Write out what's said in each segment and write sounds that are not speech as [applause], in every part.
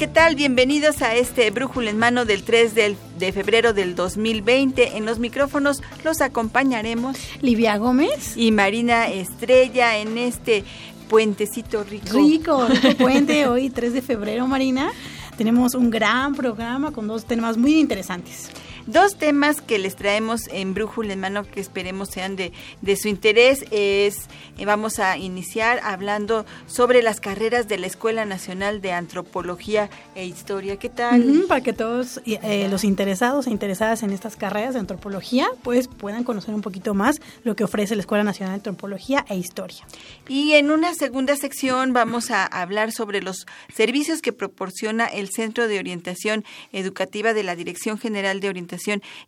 ¿Qué tal? Bienvenidos a este Brújula en Mano del 3 de febrero del 2020. En los micrófonos los acompañaremos Livia Gómez y Marina Estrella en este puentecito rico. Rico, rico [laughs] puente, hoy 3 de febrero, Marina. Tenemos un gran programa con dos temas muy interesantes. Dos temas que les traemos en Brújula en Mano que esperemos sean de, de su interés es, eh, vamos a iniciar hablando sobre las carreras de la Escuela Nacional de Antropología e Historia. ¿Qué tal? para que todos eh, los interesados e interesadas en estas carreras de antropología pues puedan conocer un poquito más lo que ofrece la Escuela Nacional de Antropología e Historia. Y en una segunda sección vamos a hablar sobre los servicios que proporciona el Centro de Orientación Educativa de la Dirección General de Orientación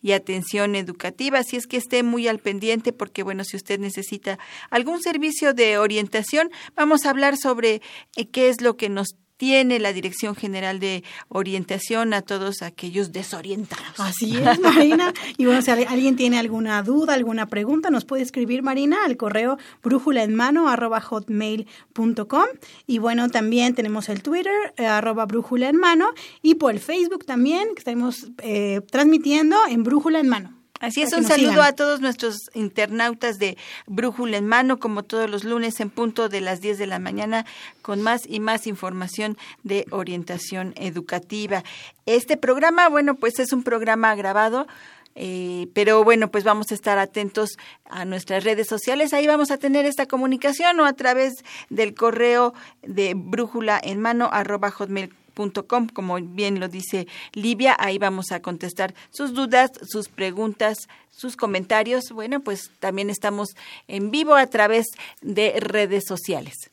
y atención educativa. Así es que esté muy al pendiente porque, bueno, si usted necesita algún servicio de orientación, vamos a hablar sobre eh, qué es lo que nos tiene la Dirección General de Orientación a todos aquellos desorientados. Así es, Marina. [laughs] Y bueno, si alguien tiene alguna duda, alguna pregunta, nos puede escribir, Marina, al correo brújula en mano arroba hotmail.com. Y bueno, también tenemos el Twitter, eh, arroba brújula en mano, y por el Facebook también, que estamos eh, transmitiendo en brújula en mano. Así es, un saludo a todos nuestros internautas de Brújula en Mano, como todos los lunes en punto de las 10 de la mañana, con más y más información de orientación educativa. Este programa, bueno, pues es un programa grabado. Eh, pero bueno, pues vamos a estar atentos a nuestras redes sociales. Ahí vamos a tener esta comunicación o a través del correo de brújula en mano arroba hotmail Com, como bien lo dice Livia, ahí vamos a contestar sus dudas, sus preguntas, sus comentarios. Bueno, pues también estamos en vivo a través de redes sociales.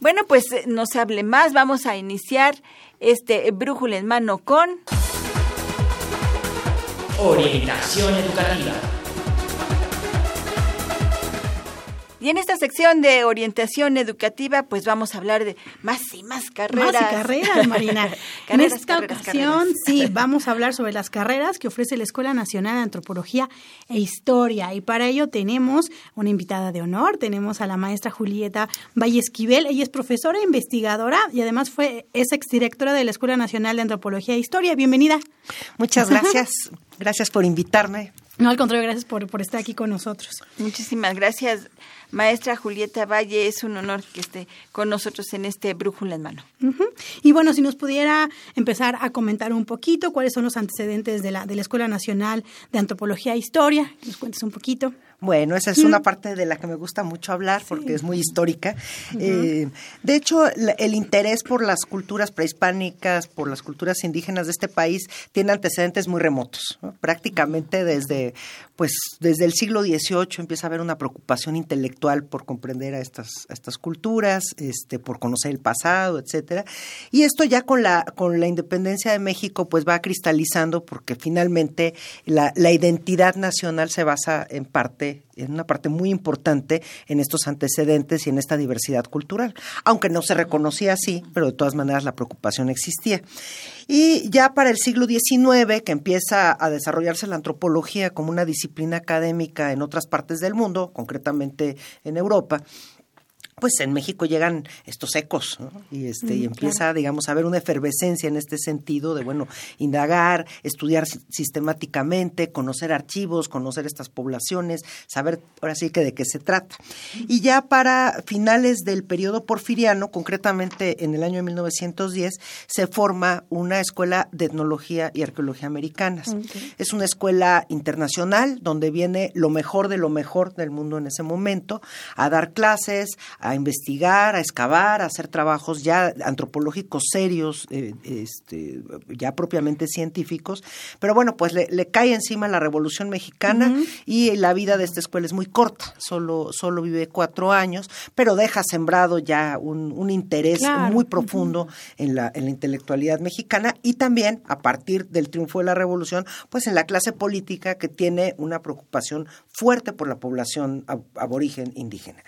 Bueno, pues eh, no se hable más, vamos a iniciar este brújula en mano con orientación educativa. Y en esta sección de orientación educativa, pues vamos a hablar de más y más carreras. Más y carreras, Marina. [laughs] en esta ocasión, sí, vamos a hablar sobre las carreras que ofrece la Escuela Nacional de Antropología e Historia. Y para ello tenemos una invitada de honor, tenemos a la maestra Julieta Valle Esquivel. Ella es profesora e investigadora y además fue es exdirectora de la Escuela Nacional de Antropología e Historia. Bienvenida. Muchas gracias. Gracias por invitarme. No, al contrario, gracias por, por estar aquí con nosotros. Muchísimas gracias, maestra Julieta Valle. Es un honor que esté con nosotros en este Brújula en Mano. Y bueno, si nos pudiera empezar a comentar un poquito cuáles son los antecedentes de la, de la Escuela Nacional de Antropología e Historia, nos cuentes un poquito. Bueno, esa es una parte de la que me gusta mucho hablar porque es muy histórica. Eh, de hecho, el interés por las culturas prehispánicas, por las culturas indígenas de este país, tiene antecedentes muy remotos. Prácticamente desde, pues, desde el siglo XVIII empieza a haber una preocupación intelectual por comprender a estas, estas culturas, este, por conocer el pasado, etcétera. Y esto ya con la, con la independencia de México, pues va cristalizando porque finalmente la, la identidad nacional se basa en parte en una parte muy importante en estos antecedentes y en esta diversidad cultural, aunque no se reconocía así, pero de todas maneras la preocupación existía. Y ya para el siglo XIX, que empieza a desarrollarse la antropología como una disciplina académica en otras partes del mundo, concretamente en Europa, pues en México llegan estos ecos y este y mm, empieza digamos a haber una efervescencia en este sentido de bueno indagar estudiar sistemáticamente conocer archivos conocer estas poblaciones saber ahora sí que de qué se trata. Y ya para finales del periodo porfiriano concretamente en el año 1910 se forma una escuela de etnología y arqueología americanas. Es una escuela internacional donde viene lo mejor de lo mejor del mundo en ese momento a dar clases a investigar, a excavar, a hacer trabajos ya antropológicos serios, eh, este, ya propiamente científicos. Pero bueno, pues le, cae encima la Revolución Mexicana y la vida de esta escuela es muy corta, solo, solo vive cuatro años, pero deja sembrado ya un, interés muy profundo en, la, en la intelectualidad mexicana y también a partir del triunfo de la Revolución, pues en la clase política que tiene una preocupación fuerte por la población aborigen indígena.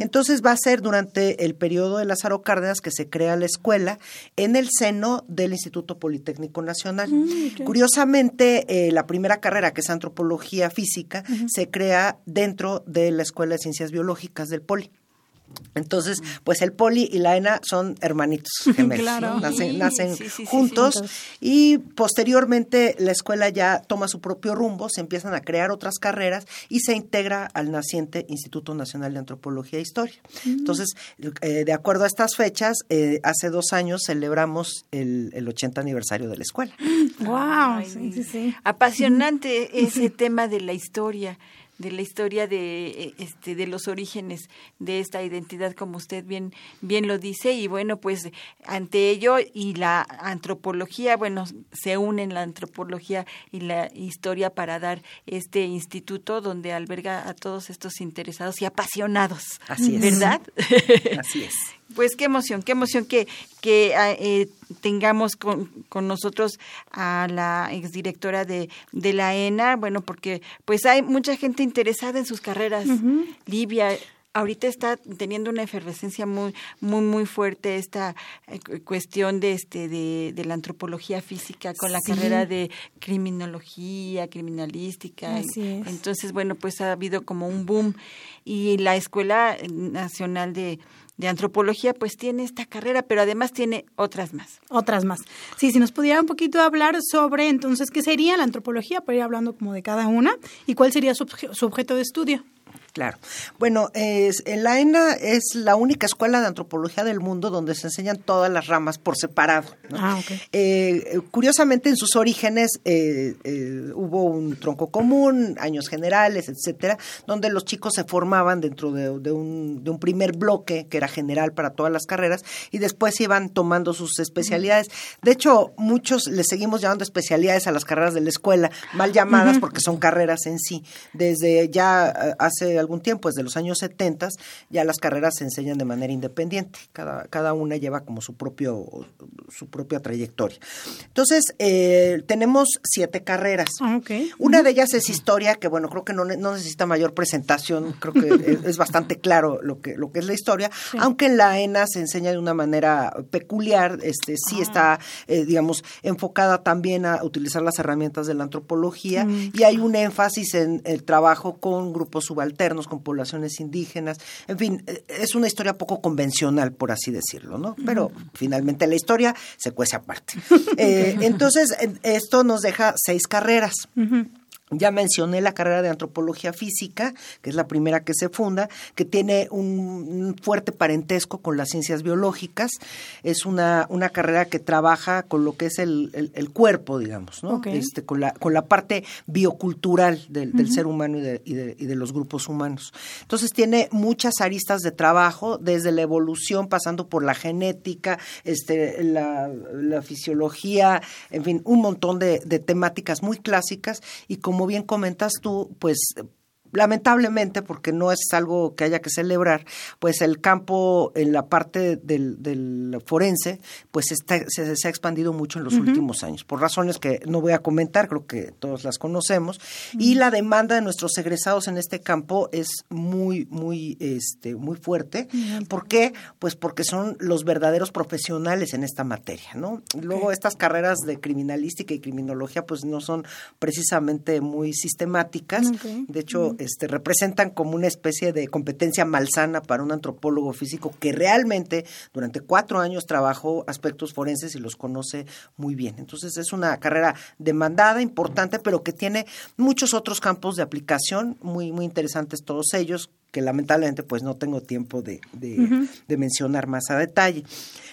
Entonces va a ser durante el periodo de Lázaro Cárdenas que se crea la escuela en el seno del Instituto Politécnico Nacional. Mm, Curiosamente, eh, la primera carrera, que es antropología física, se crea dentro de la Escuela de Ciencias Biológicas del Poli. Entonces, pues el poli y la ENA son hermanitos gemelos, nacen, juntos y posteriormente la escuela ya toma su propio rumbo, se empiezan a crear otras carreras y se integra al naciente Instituto Nacional de Antropología e Historia. Mm. Entonces, eh, de acuerdo a estas fechas, eh, hace dos años celebramos el, el 80 aniversario de la escuela. [gasps] ¡Wow! Apasionante ese tema de la historia de la historia de eh, este de los orígenes de esta identidad como usted bien bien lo dice. Y bueno pues ante ello y la antropología bueno se unen la antropología y la historia para dar este instituto donde alberga a todos estos interesados y apasionados así es. verdad así es [laughs] pues qué emoción, qué emoción que, que ah, eh, tengamos con, con, nosotros a la exdirectora de, de la ENA, bueno, porque pues hay mucha gente interesada en sus carreras. Livia, ahorita está teniendo una efervescencia muy muy muy fuerte esta eh, cuestión de este de, de, la antropología física con la carrera de criminología criminalística. Entonces bueno pues ha habido como un boom. Y la escuela nacional de de antropología, pues tiene esta carrera, pero además tiene otras más. Otras más. Sí, si nos pudiera un poquito hablar sobre entonces qué sería la antropología, para ir hablando como de cada una, y cuál sería su, su objeto de estudio. Claro. Bueno, es, la ENA es la única escuela de antropología del mundo donde se enseñan todas las ramas por separado. Ah, eh, curiosamente, en sus orígenes eh, eh, hubo un tronco común, años generales, etcétera, donde los chicos se formaban dentro de, un, de un primer bloque que era general para todas las carreras y después iban tomando sus especialidades. De hecho, muchos le seguimos llamando especialidades a las carreras de la escuela, mal llamadas porque son carreras en sí. Desde ya hace algún tiempo, desde los años 70, ya las carreras se enseñan de manera independiente. Cada, cada una lleva como su, propio, su propia trayectoria. Entonces, eh, tenemos siete carreras. Ah, una de ellas es historia, que bueno, creo que no, no necesita mayor presentación, creo que [laughs] es, bastante claro lo que, lo que es la historia, aunque en la ENA se enseña de una manera peculiar, este sí ah. está, eh, digamos, enfocada también a utilizar las herramientas de la antropología mm. y hay un énfasis en el trabajo con grupos subalternos con poblaciones indígenas. En fin, eh, es una historia poco convencional, por así decirlo, ¿no? Pero finalmente la historia se cuece aparte. [laughs] Eh, entonces, esto nos deja seis carreras. Ya mencioné la carrera de antropología física, que es la primera que se funda, que tiene un fuerte parentesco con las ciencias biológicas. Es una, una carrera que trabaja con lo que es el, el, cuerpo, digamos, ¿no? Este, con, la, con la parte biocultural del, del ser humano y de, y, de, y de, los grupos humanos. Entonces tiene muchas aristas de trabajo, desde la evolución, pasando por la genética, este, la, la fisiología, en fin, un montón de, de temáticas muy clásicas y como como bien comentas tú, pues lamentablemente, porque no es algo que haya que celebrar, pues el campo en la parte del, forense, pues está, se, ha expandido mucho en los últimos años, por razones que no voy a comentar, creo que todos las conocemos, y la demanda de nuestros egresados en este campo es muy, muy, este, muy fuerte. ¿Por qué? Pues porque son los verdaderos profesionales en esta materia, ¿no? Luego estas carreras de criminalística y criminología, pues no son precisamente muy sistemáticas. De hecho, este, representan como una especie de competencia malsana para un antropólogo físico que realmente durante cuatro años trabajó aspectos forenses y los conoce muy bien. Entonces es una carrera demandada, importante, pero que tiene muchos otros campos de aplicación muy, muy interesantes todos ellos que lamentablemente pues no tengo tiempo de, de, mencionar más a detalle.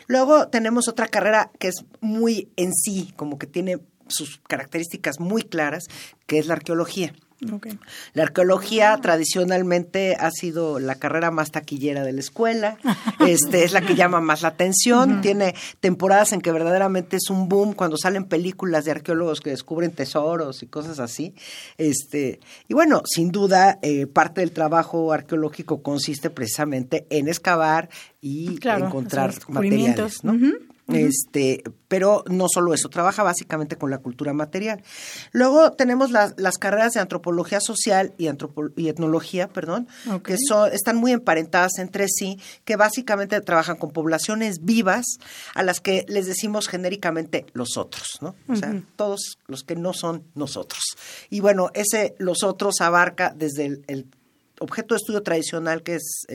Luego tenemos otra carrera que es muy en sí, como que tiene sus características muy claras, que es la arqueología. La arqueología tradicionalmente ha sido la carrera más taquillera de la escuela, [laughs] este, es la que llama más la atención, tiene temporadas en que verdaderamente es un boom cuando salen películas de arqueólogos que descubren tesoros y cosas así. Este, y bueno, sin duda, eh, parte del trabajo arqueológico consiste precisamente en excavar y encontrar materiales. ¿no? Este, pero no solo eso, trabaja básicamente con la cultura material. Luego tenemos las, las carreras de antropología social y, y etnología, perdón, que son, están muy emparentadas entre sí, que básicamente trabajan con poblaciones vivas a las que les decimos genéricamente los otros, ¿no? O sea, todos los que no son nosotros. Y bueno, ese los otros abarca desde el objeto de estudio tradicional que es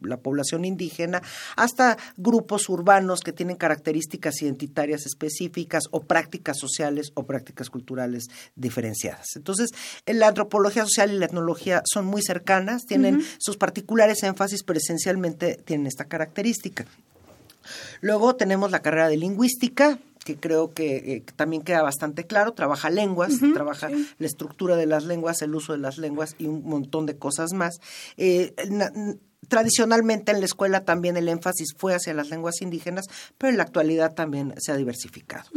la población indígena, hasta grupos urbanos que tienen características identitarias específicas o prácticas sociales o prácticas culturales diferenciadas. Entonces, la antropología social y la etnología son muy cercanas, tienen sus particulares énfasis, pero esencialmente tienen esta característica. Luego tenemos la carrera de lingüística, que creo que, eh, también queda bastante claro, trabaja lenguas, trabaja la estructura de las lenguas, el uso de las lenguas y un montón de cosas más. Eh, tradicionalmente en la escuela también el énfasis fue hacia las lenguas indígenas, pero en la actualidad también se ha diversificado.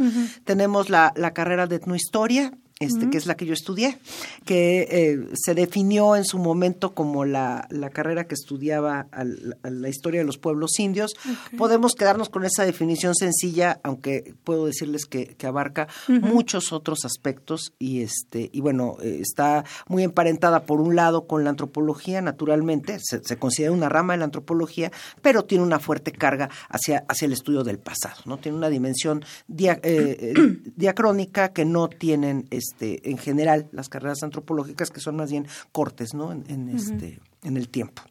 Tenemos la, la carrera de etnohistoria, este, que es la que yo estudié, que eh, se definió en su momento como la, carrera que estudiaba la historia de los pueblos indios. Podemos quedarnos con esa definición sencilla, aunque puedo decirles que, abarca muchos otros aspectos y este y bueno eh, está muy emparentada por un lado con la antropología, naturalmente se, considera una rama de la antropología, pero tiene una fuerte carga hacia hacia el estudio del pasado, no tiene una dimensión eh, [clears throat] diacrónica que no tienen este, este, en general las carreras antropológicas que son más bien cortes, ¿no? En, este, en el tiempo.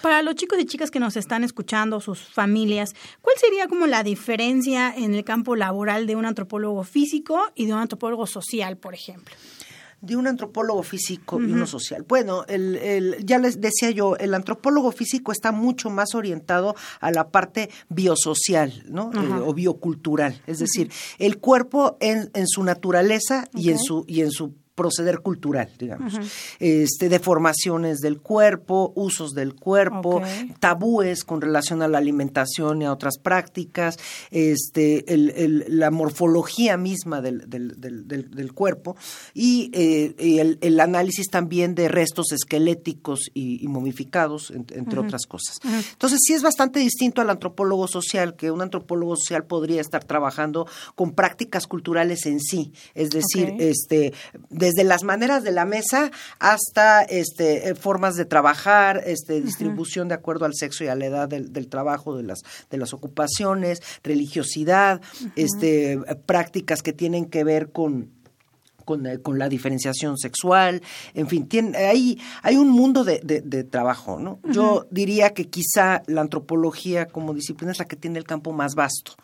Para los chicos y chicas que nos están escuchando, sus familias, ¿cuál sería como la diferencia en el campo laboral de un antropólogo físico y de un antropólogo social, por ejemplo? De un antropólogo físico y uno social. Bueno, el, el, ya les decía yo, el antropólogo físico está mucho más orientado a la parte biosocial, ¿no? Eh, o biocultural, es decir, el cuerpo en, en su naturaleza y en su y en su proceder cultural, digamos. este, deformaciones del cuerpo, usos del cuerpo, tabúes con relación a la alimentación y a otras prácticas, este, el, la morfología misma del, del, del, cuerpo y, eh, el, análisis también de restos esqueléticos y, momificados, entre otras cosas. Entonces, sí es bastante distinto al antropólogo social, que un antropólogo social podría estar trabajando con prácticas culturales en sí, es decir, este desde las maneras de la mesa hasta este, eh, formas de trabajar, este, distribución de acuerdo al sexo y a la edad del, trabajo, de las, de las ocupaciones, religiosidad, este, prácticas que tienen que ver con con, eh, con, la diferenciación sexual, en fin, tiene, hay, hay un mundo de, de, trabajo, ¿no? Yo diría que quizá la antropología como disciplina es la que tiene el campo más vasto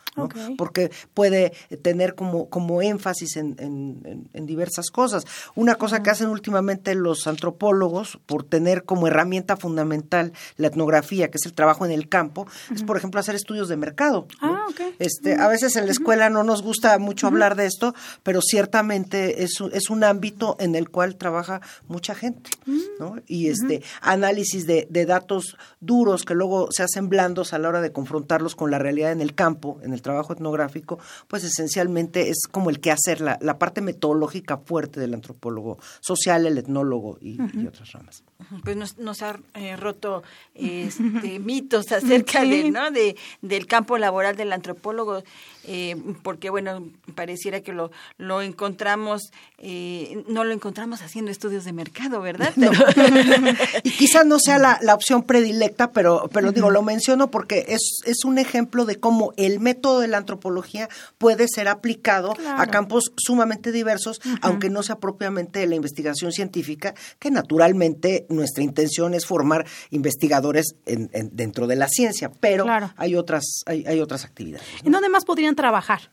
porque puede tener como, como énfasis en, en, diversas cosas. Una cosa que hacen últimamente los antropólogos, por tener como herramienta fundamental la etnografía, que es el trabajo en el campo, es, por ejemplo, hacer estudios de mercado. Ah, este, a veces en la escuela no nos gusta mucho hablar de esto, pero ciertamente es, es un ámbito en el cual trabaja mucha gente, ¿no? Y este, análisis de, de datos duros que luego se hacen blandos a la hora de confrontarlos con la realidad en el campo, en el trabajo etnográfico, pues esencialmente es como el que hacer la, la parte metodológica fuerte del antropólogo social, el etnólogo y, otras ramas. Pues nos, nos ha eh, roto este, [laughs] mitos acerca de, ¿no? de, del campo laboral del antropólogo, eh, porque bueno, pareciera que lo, lo encontramos eh, no lo encontramos haciendo estudios de mercado, ¿verdad? [laughs] y quizás no sea la, la, opción predilecta, pero, pero digo, lo menciono porque es, es un ejemplo de cómo el método de la antropología puede ser aplicado a campos sumamente diversos, aunque no sea propiamente la investigación científica, que naturalmente nuestra intención es formar investigadores en, dentro de la ciencia, pero hay otras hay, hay otras actividades. ¿En dónde más podrían trabajar?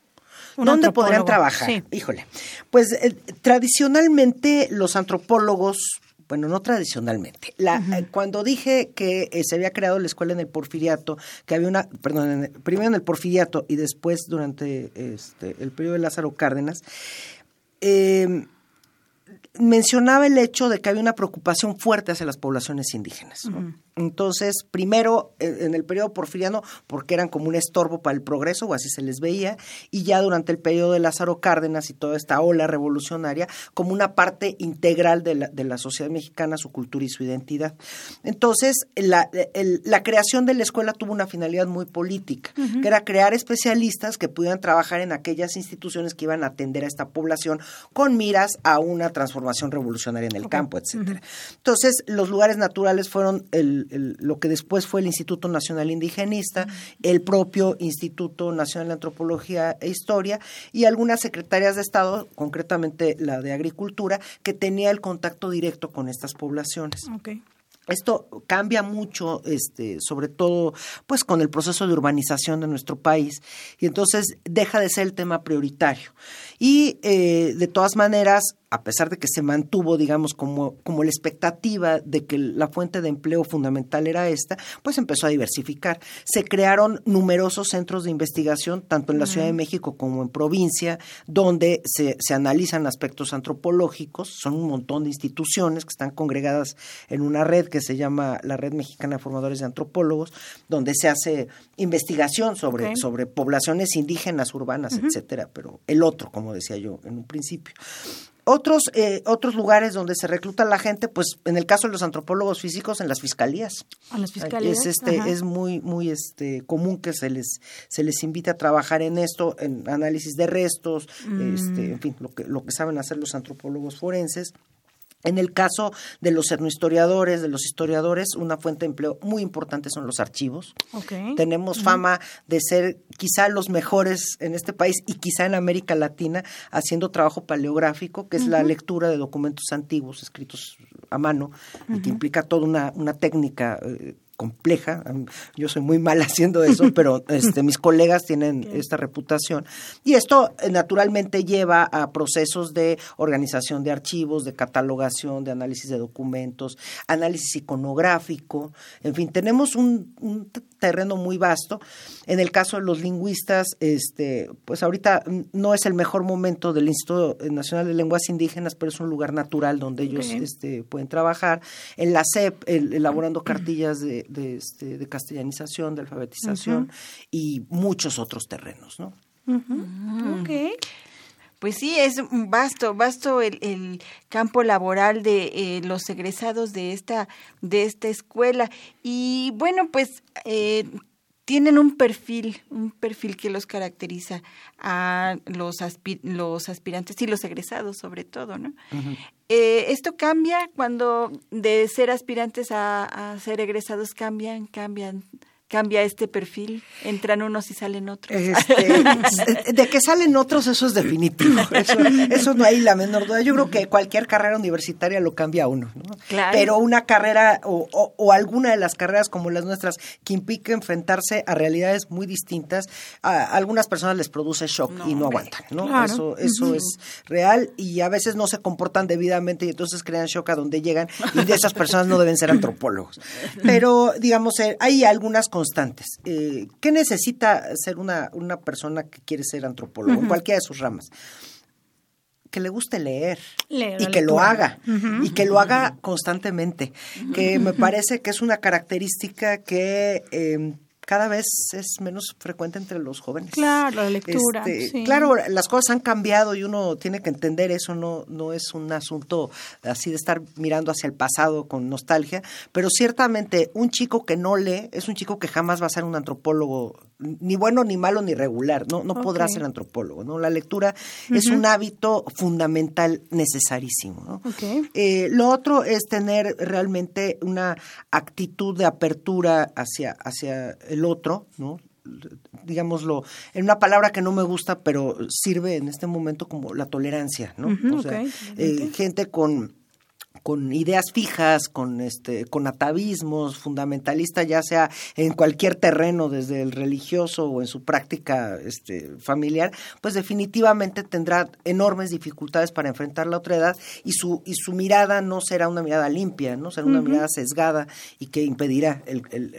¿Dónde podrían trabajar? Híjole. Pues eh, tradicionalmente los antropólogos bueno, no tradicionalmente. La, eh, Cuando dije que eh, se había creado la escuela en el Porfiriato, que había una, perdón, primero en el Porfiriato y después durante este, el periodo de Lázaro Cárdenas, eh, mencionaba el hecho de que había una preocupación fuerte hacia las poblaciones indígenas. Entonces, primero en el periodo porfiriano, porque eran como un estorbo para el progreso, o así se les veía, y ya durante el periodo de Lázaro Cárdenas y toda esta ola revolucionaria, como una parte integral de la, de la sociedad mexicana, su cultura y su identidad. Entonces, la, la creación de la escuela tuvo una finalidad muy política, que era crear especialistas que pudieran trabajar en aquellas instituciones que iban a atender a esta población con miras a una transformación revolucionaria en el campo, etcétera. Entonces, los lugares naturales fueron lo que después fue el Instituto Nacional Indigenista, el propio Instituto Nacional de Antropología e Historia y algunas secretarias de Estado, concretamente la de Agricultura, que tenía el contacto directo con estas poblaciones. Esto cambia mucho, este, sobre todo, pues, con el proceso de urbanización de nuestro país, y entonces deja de ser el tema prioritario. Y eh, de todas maneras, a pesar de que se mantuvo, digamos, como, como la expectativa de que la fuente de empleo fundamental era esta, pues empezó a diversificar. Se crearon numerosos centros de investigación, tanto en la Ciudad de México como en provincia, donde se, se analizan aspectos antropológicos. Son un montón de instituciones que están congregadas en una red que se llama la Red Mexicana de Formadores de Antropólogos, donde se hace investigación sobre, sobre poblaciones indígenas, urbanas, etcétera, pero el otro, como decía yo en un principio. Otros, eh, otros lugares donde se recluta la gente, pues en el caso de los antropólogos físicos, en las fiscalías. En las fiscalías. Es, este, es muy, muy este, común que se les, se les invite a trabajar en esto, en análisis de restos, mm. este, en fin, lo que, lo que saben hacer los antropólogos forenses. En el caso de los etnohistoriadores, de los historiadores, una fuente de empleo muy importante son los archivos. Tenemos fama de ser quizá los mejores en este país y quizá en América Latina haciendo trabajo paleográfico, que es la lectura de documentos antiguos escritos a mano y que implica toda una, una técnica eh, compleja. Yo soy muy mal [laughs] haciendo eso, [laughs] pero este, mis colegas tienen esta reputación. Y esto eh, naturalmente lleva a procesos de organización de archivos, de catalogación, de análisis de documentos, análisis iconográfico. En fin, tenemos un, un terreno muy vasto. En el caso de los lingüistas, este, pues ahorita no es el mejor momento del Instituto Nacional de Lenguas Indígenas, pero es un lugar natural donde ellos este, pueden trabajar. En la CEP, elaborando cartillas de, de, este, de, castellanización, de alfabetización y muchos otros terrenos, ¿no? Pues sí, es vasto, vasto el, el campo laboral de eh, los egresados de esta, de esta escuela. Y bueno, pues eh, tienen un perfil, un perfil que los caracteriza a los, los aspirantes y los egresados sobre todo, ¿no? eh, esto cambia cuando de ser aspirantes a, a ser egresados cambian, cambian cambia este perfil? ¿Entran unos y salen otros? Este, [laughs] de que salen otros, eso es definitivo. Eso, no hay la menor duda. Yo creo que cualquier carrera universitaria lo cambia uno. ¿no? Pero una carrera o, o, alguna de las carreras como las nuestras que implica enfrentarse a realidades muy distintas, a, algunas personas les produce shock y no aguantan. ¿no? Eso, eso es real y a veces no se comportan debidamente y entonces crean shock a donde llegan y de esas personas no deben ser [laughs] antropólogos. Pero, digamos, eh, hay algunas constantes. Eh, ¿Qué necesita ser una, una persona que quiere ser antropólogo, en cualquiera de sus ramas? que le guste leer, y que lo haga y que lo haga constantemente, que me parece que es una característica que eh, cada vez es menos frecuente entre los jóvenes. Claro, la lectura. Este, claro, las cosas han cambiado y uno tiene que entender eso, no, no es un asunto así de estar mirando hacia el pasado con nostalgia, pero ciertamente un chico que no lee es un chico que jamás va a ser un antropólogo ni bueno, ni malo, ni regular, no, no podrá ser antropólogo, ¿no? La lectura es un hábito fundamental necesarísimo, ¿no? Eh, lo otro es tener realmente una actitud de apertura hacia, hacia el otro, ¿no? digámoslo, en una palabra que no me gusta, pero sirve en este momento como la tolerancia, ¿no? o sea, eh, gente con con ideas fijas, con este, con atavismos, fundamentalista, ya sea en cualquier terreno, desde el religioso o en su práctica este, familiar, pues definitivamente tendrá enormes dificultades para enfrentar la otra edad y su, y su mirada no será una mirada limpia, no será una mirada sesgada y que impedirá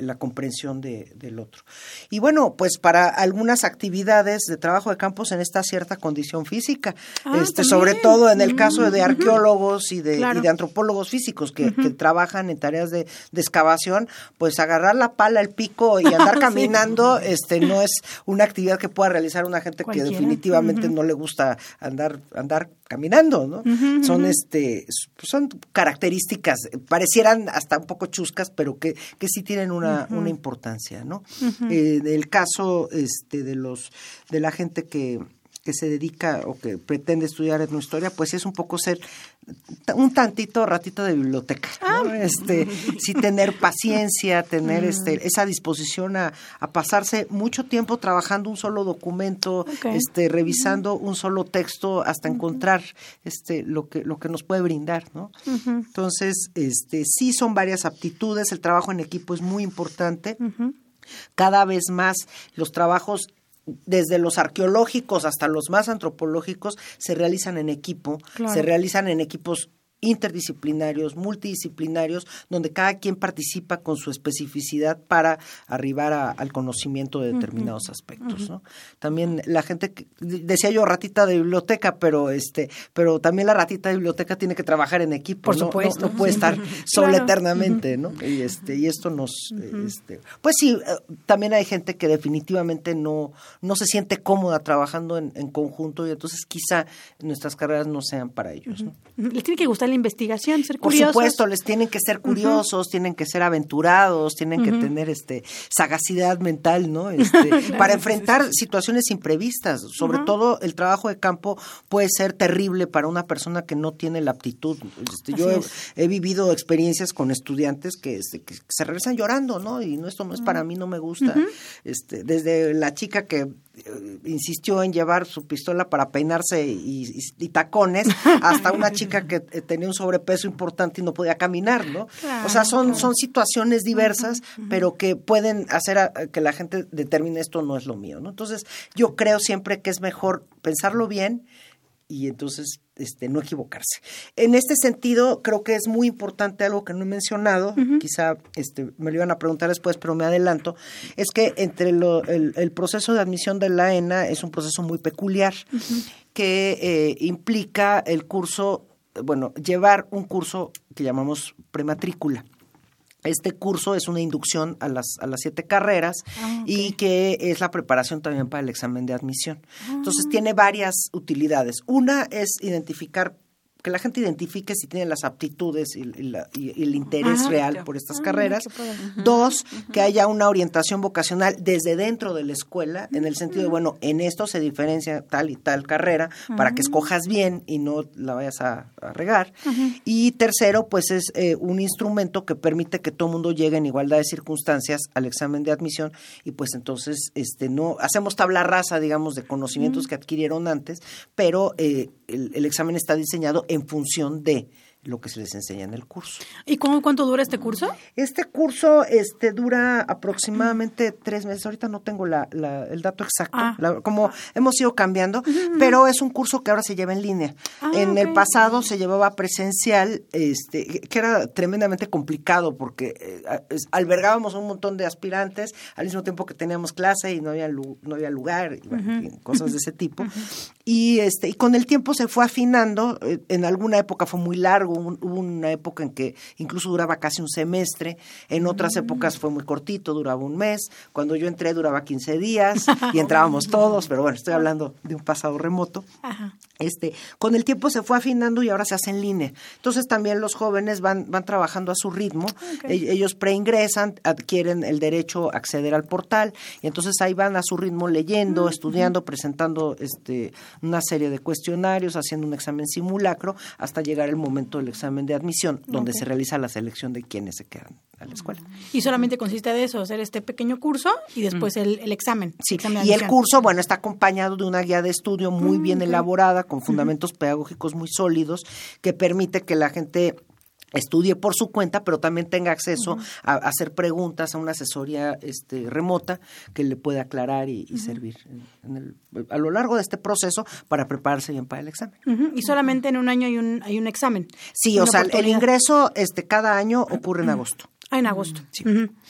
la comprensión de, del otro. Y bueno, pues para algunas actividades de trabajo de campo en esta cierta condición física, ah, este, sobre todo en el caso de arqueólogos y de, y de antropólogos, antropólogos físicos que, trabajan en tareas de, excavación, pues agarrar la pala, el pico y [laughs] andar caminando, este no es una actividad que pueda realizar una gente que definitivamente no le gusta andar andar caminando, ¿no? son este son características parecieran hasta un poco chuscas, pero que, que sí tienen una, una importancia, ¿no? Eh, el caso este de los de la gente que que se dedica o que pretende estudiar etnohistoria, pues es un poco ser un tantito ratito de biblioteca, ¿no? Ah. Este, sí tener paciencia, tener este, esa disposición a, pasarse mucho tiempo trabajando un solo documento, este, revisando un solo texto hasta encontrar este lo que lo que nos puede brindar, ¿no? Entonces, este, sí son varias aptitudes, el trabajo en equipo es muy importante. Cada vez más los trabajos desde los arqueológicos hasta los más antropológicos se realizan en equipo, se realizan en equipos interdisciplinarios, multidisciplinarios, donde cada quien participa con su especificidad para arribar al conocimiento de determinados aspectos. ¿no? También la gente, decía yo ratita de biblioteca, pero este, pero también la ratita de biblioteca tiene que trabajar en equipo, por supuesto, no, puede estar [laughs] sola eternamente, ¿no? Y este, y esto nos, este, pues sí, eh, también hay gente que definitivamente no, no se siente cómoda trabajando en, conjunto y entonces quizá nuestras carreras no sean para ellos. ¿no? Les tiene que gustar la investigación, ser curiosos. Por supuesto, les tienen que ser curiosos, tienen que ser aventurados, tienen que tener este sagacidad mental, ¿no? Este, [laughs] para enfrentar situaciones imprevistas. Sobre todo el trabajo de campo puede ser terrible para una persona que no tiene la aptitud. Este, yo he, vivido experiencias con estudiantes este, que, se regresan llorando, ¿no? Y no esto no es para mí, no me gusta. Este, desde la chica que eh, insistió en llevar su pistola para peinarse y, tacones, hasta una chica que eh, tenía un sobrepeso importante y no podía caminar, ¿no? o sea, son, son situaciones diversas, pero que pueden hacer que la gente determine esto no es lo mío, ¿no? Entonces, yo creo siempre que es mejor pensarlo bien y entonces este, no equivocarse. En este sentido, creo que es muy importante algo que no he mencionado, quizá este, me lo iban a preguntar después, pero me adelanto, es que entre lo, el, proceso de admisión de la ENA es un proceso muy peculiar que eh, implica el curso, bueno, llevar un curso que llamamos prematrícula. Este curso es una inducción a las, a las siete carreras ah, y que es la preparación también para el examen de admisión. Entonces ah. tiene varias utilidades. Una es identificar que la gente identifique si tiene las aptitudes y, el interés ah, real por estas carreras. Dos, que haya una orientación vocacional desde dentro de la escuela, en el sentido de, bueno, en esto se diferencia tal y tal carrera para que escojas bien y no la vayas a, regar. Y tercero, pues es eh, un instrumento que permite que todo mundo llegue en igualdad de circunstancias al examen de admisión y pues entonces este no hacemos tabla rasa, digamos, de conocimientos que adquirieron antes, pero eh, el examen está diseñado en función de lo que se les enseña en el curso. ¿Y cómo, cuánto dura este curso? Este curso este, dura aproximadamente tres meses. Ahorita no tengo la, el dato exacto, ah. como hemos ido cambiando, pero es un curso que ahora se lleva en línea. Ah, en el pasado se llevaba presencial, este, que era tremendamente complicado porque eh, albergábamos un montón de aspirantes al mismo tiempo que teníamos clase y no había, no había lugar, y, cosas de ese tipo. Y, este, y con el tiempo se fue afinando. Eh, en alguna época fue muy largo largo, hubo una época en que incluso duraba casi un semestre, en otras Mm. épocas fue muy cortito, duraba un mes, cuando yo entré duraba 15 días y [laughs] entrábamos todos, pero bueno, estoy hablando de un pasado remoto. Ajá. Este, con el tiempo se fue afinando y ahora se hace en línea. Entonces también los jóvenes van, van trabajando a su ritmo. E- Ellos preingresan, adquieren el derecho a acceder al portal y entonces ahí van a su ritmo leyendo, estudiando, presentando este, una serie de cuestionarios, haciendo un examen simulacro hasta llegar el momento del examen de admisión, donde se realiza la selección de quienes se quedan a la escuela. Y solamente consiste de eso, hacer este pequeño curso y después el, el examen. Sí, examen y el curso, bueno, está acompañado de una guía de estudio muy bien elaborada, con fundamentos pedagógicos muy sólidos, que permite que la gente estudie por su cuenta, pero también tenga acceso a, a hacer preguntas a una asesoría este, remota que le pueda aclarar y, y servir en el- a lo largo de este proceso para prepararse bien para el examen. Y solamente en un año hay un, hay un examen. Sí, o sea, el ingreso este, cada año ocurre en agosto. Ah, en agosto.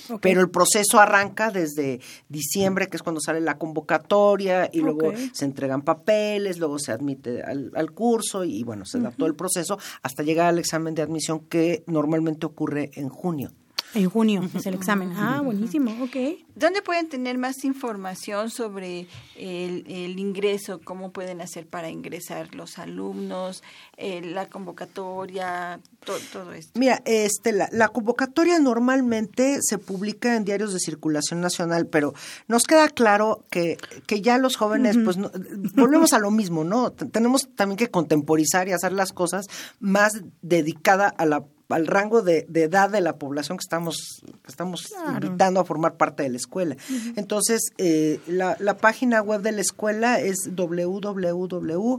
Ok. Pero el proceso arranca desde diciembre, que es cuando sale la convocatoria, y luego se entregan papeles, luego se admite al, al curso y bueno, se da todo el proceso hasta llegar al examen de admisión que normalmente ocurre en junio. En junio es el examen. Ah, buenísimo, ok. ¿Dónde pueden tener más información sobre el, el ingreso? ¿Cómo pueden hacer para ingresar los alumnos? eh, la convocatoria, to- todo esto. Mira, este, la, la convocatoria normalmente se publica en diarios de circulación nacional, pero nos queda claro que, que ya los jóvenes, pues, no- volvemos a lo mismo, ¿no? T- Tenemos también que contemporizar y hacer las cosas más dedicada a la al rango de, de edad de la población que estamos que estamos invitando a formar parte de la escuela. Entonces, eh, la, la página web de la escuela es www.ena.edu.mx.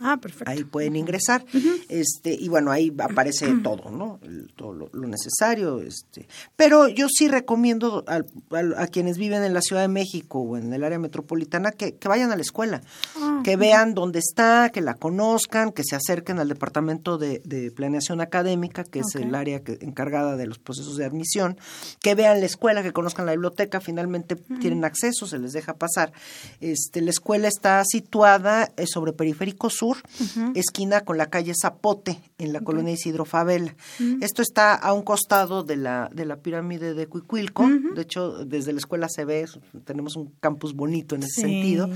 Ah, perfecto. Ahí pueden ingresar. este Y bueno, ahí aparece todo, ¿no? El- todo lo, lo necesario. este Pero yo sí recomiendo al- a, quienes viven en la Ciudad de México o en el área metropolitana que, que vayan a la escuela, que vean dónde está, que la conozcan, que se acerquen al Departamento de, de Planeación Académica, que es el área que, encargada de los procesos de admisión, que vean la escuela, que conozcan la biblioteca, finalmente tienen acceso, se les deja pasar. Este, la escuela está situada eh, sobre Periférico Sur, esquina con la calle Zapote, en la colonia Isidro Favela. Esto está a un costado de la, de la pirámide de Cuicuilco. De hecho, desde la escuela se ve, tenemos un campus bonito en ese Sí. sentido.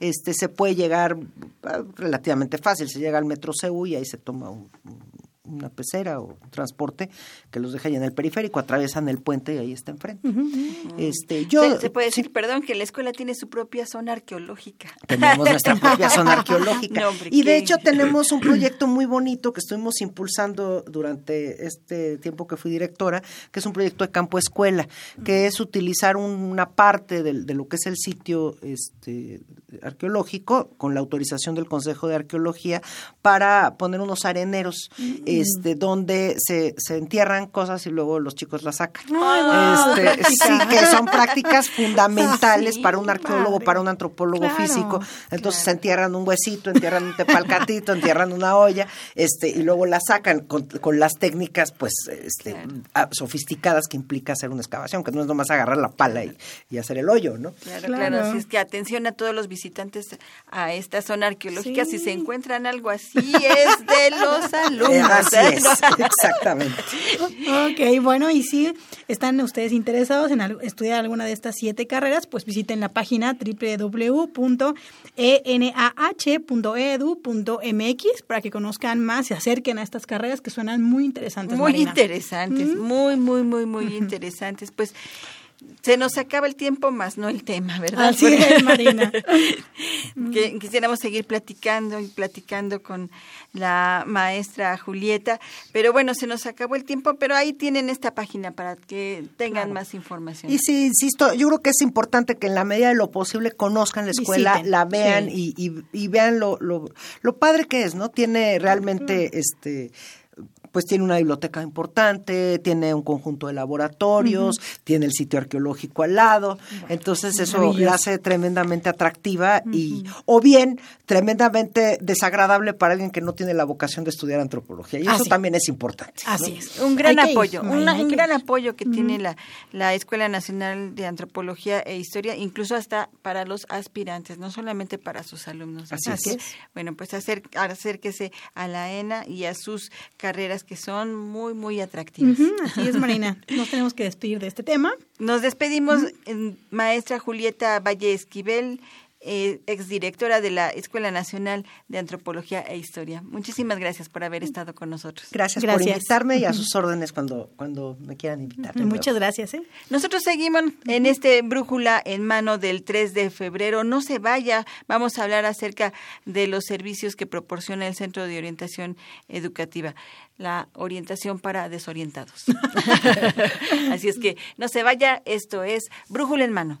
Este, se puede llegar ah, relativamente fácil, se llega al Metro CEU y ahí se toma un- un- una pecera o un transporte que los deja ahí en el periférico, atraviesan el puente y ahí está enfrente. este, yo, se, se puede sí, decir, perdón, que la escuela tiene su propia zona arqueológica. tenemos nuestra [laughs] propia zona arqueológica. No, hombre, y de qué- hecho tenemos un proyecto muy bonito que estuvimos impulsando durante este tiempo que fui directora, que es un proyecto de campo escuela, que es utilizar un- una parte del- de, lo que es el sitio este, arqueológico, con la autorización del Consejo de Arqueología, para poner unos areneros este, donde se, se entierran cosas y luego los chicos las sacan. guau, Este, sí, que son [laughs] prácticas fundamentales Sí, para un arqueólogo, para un antropólogo Claro, físico. Entonces se entierran un huesito, entierran un tepalcatito, entierran una olla, este, y luego la sacan con, con las técnicas, pues, este, ah, sofisticadas que implica hacer una excavación, que no es nomás agarrar la pala y, y hacer el hoyo, ¿no? Claro, Claro. claro. Así es que atención a todos los visitantes a esta zona arqueológica. Sí. Si se encuentran algo así, es de los alumnos. [laughs] Eh, así ¿eh? es, [laughs] exactamente. Ok, bueno, y si están ustedes interesados en al- estudiar alguna de estas siete carreras, pues visiten la página www.enh.edu.mx para que conozcan más, se acerquen a estas carreras que suenan muy interesantes. Muy Marina. interesantes, muy, muy, muy, muy interesantes. Pues se nos acaba el tiempo más, no el tema, ¿verdad? Así es, Marina. [laughs] que quisiéramos seguir platicando y platicando con la maestra Julieta, pero bueno, se nos acabó el tiempo, pero ahí tienen esta página para que tengan más información. Y sí, insisto, yo creo que es importante que en la medida de lo posible conozcan la escuela, Visiten, la vean sí. y, y- y vean lo, lo, lo padre que es, ¿no? Tiene realmente este pues tiene una biblioteca importante, tiene un conjunto de laboratorios, tiene el sitio arqueológico al lado, entonces eso la hace tremendamente atractiva y o bien tremendamente desagradable para alguien que no tiene la vocación de estudiar antropología. Y eso también es importante. Así es, un gran apoyo, un gran apoyo que tiene la, la Escuela Nacional de Antropología e Historia, incluso hasta para los aspirantes, no solamente para sus alumnos. Así, es. Bueno, pues hacer, acérquese a la ENA y a sus carreras que son muy, muy atractivas. así es, Marina. Nos tenemos que despedir de este tema. Nos despedimos, maestra Julieta Valle Esquivel eh, exdirectora de la Escuela Nacional de Antropología e Historia. Muchísimas gracias por haber estado con nosotros. Gracias, por invitarme y a sus [laughs] órdenes cuando, cuando me quieran invitar. Muchas gracias. ¿eh? Nosotros seguimos en este brújula en mano del 3 de febrero. No se vaya, vamos a hablar acerca de los servicios que proporciona el Centro de Orientación Educativa la orientación para desorientados. [laughs] [laughs] Así es que no se vaya, esto es Brújula en mano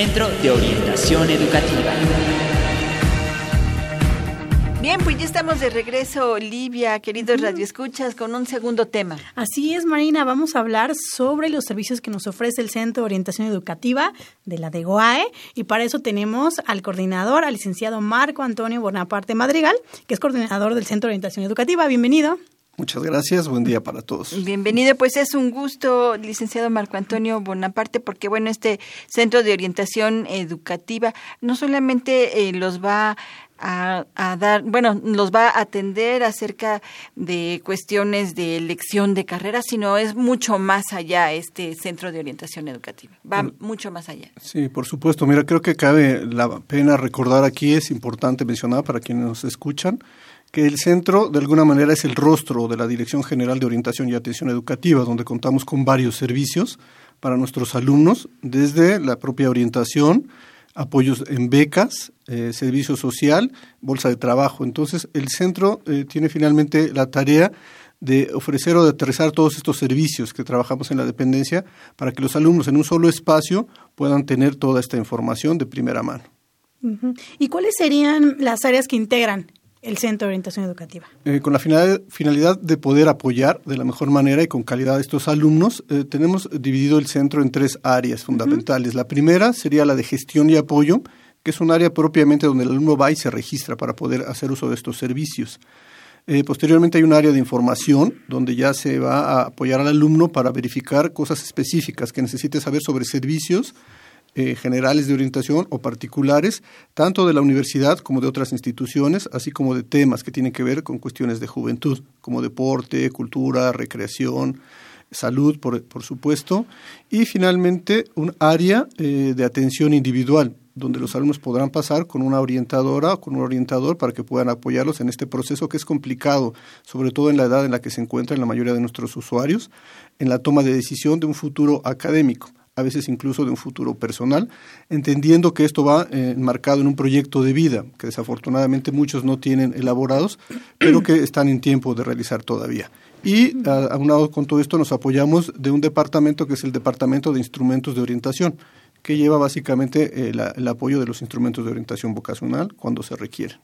Centro de Orientación Educativa. Bien, pues ya estamos de regreso, Olivia, queridos radioescuchas, con un segundo tema. Así es, Marina, vamos a hablar sobre los servicios que nos ofrece el Centro de Orientación Educativa de la DEGOAE y para eso tenemos al coordinador, al licenciado Marco Antonio Bonaparte Madrigal, que es coordinador del Centro de Orientación Educativa. Bienvenido. Muchas gracias, buen día para todos. Bienvenido, pues es un gusto, licenciado Marco Antonio Bonaparte, porque bueno, este centro de orientación educativa no solamente eh, los va a, dar, bueno, los va a atender acerca de cuestiones de elección de carrera, sino es mucho más allá este centro de orientación educativa, va mucho más allá. Sí, por supuesto. Mira, creo que cabe la pena recordar aquí, es importante mencionar para quienes nos escuchan, que el centro de alguna manera es el rostro de la Dirección General de Orientación y Atención Educativa, donde contamos con varios servicios para nuestros alumnos, desde la propia orientación, apoyos en becas, eh, servicio social, bolsa de trabajo. Entonces, el centro eh, tiene finalmente la tarea de ofrecer o de aterrizar todos estos servicios que trabajamos en la dependencia para que los alumnos en un solo espacio puedan tener toda esta información de primera mano. ¿Y cuáles serían las áreas que integran el Centro de Orientación Educativa? Eh, con la finalidad, de poder apoyar de la mejor manera y con calidad a estos alumnos, eh, tenemos dividido el centro en tres áreas fundamentales. La primera sería la de gestión y apoyo, que es un área propiamente donde el alumno va y se registra para poder hacer uso de estos servicios. Eh, posteriormente hay un área de información donde ya se va a apoyar al alumno para verificar cosas específicas que necesite saber sobre servicios, eh, generales de orientación o particulares, tanto de la universidad como de otras instituciones, así como de temas que tienen que ver con cuestiones de juventud, como deporte, cultura, recreación, salud, por, por supuesto, y finalmente un área eh, de atención individual, donde los alumnos podrán pasar con una orientadora o con un orientador para que puedan apoyarlos en este proceso que es complicado, sobre todo en la edad en la que se encuentran la mayoría de nuestros usuarios, en la toma de decisión de un futuro académico a veces incluso de un futuro personal, entendiendo que esto va eh, enmarcado en un proyecto de vida, que desafortunadamente muchos no tienen elaborados, pero que están en tiempo de realizar todavía. Y aunado con todo esto nos apoyamos de un departamento que es el Departamento de Instrumentos de Orientación, que lleva básicamente eh, el apoyo de los instrumentos de orientación vocacional cuando se requiere.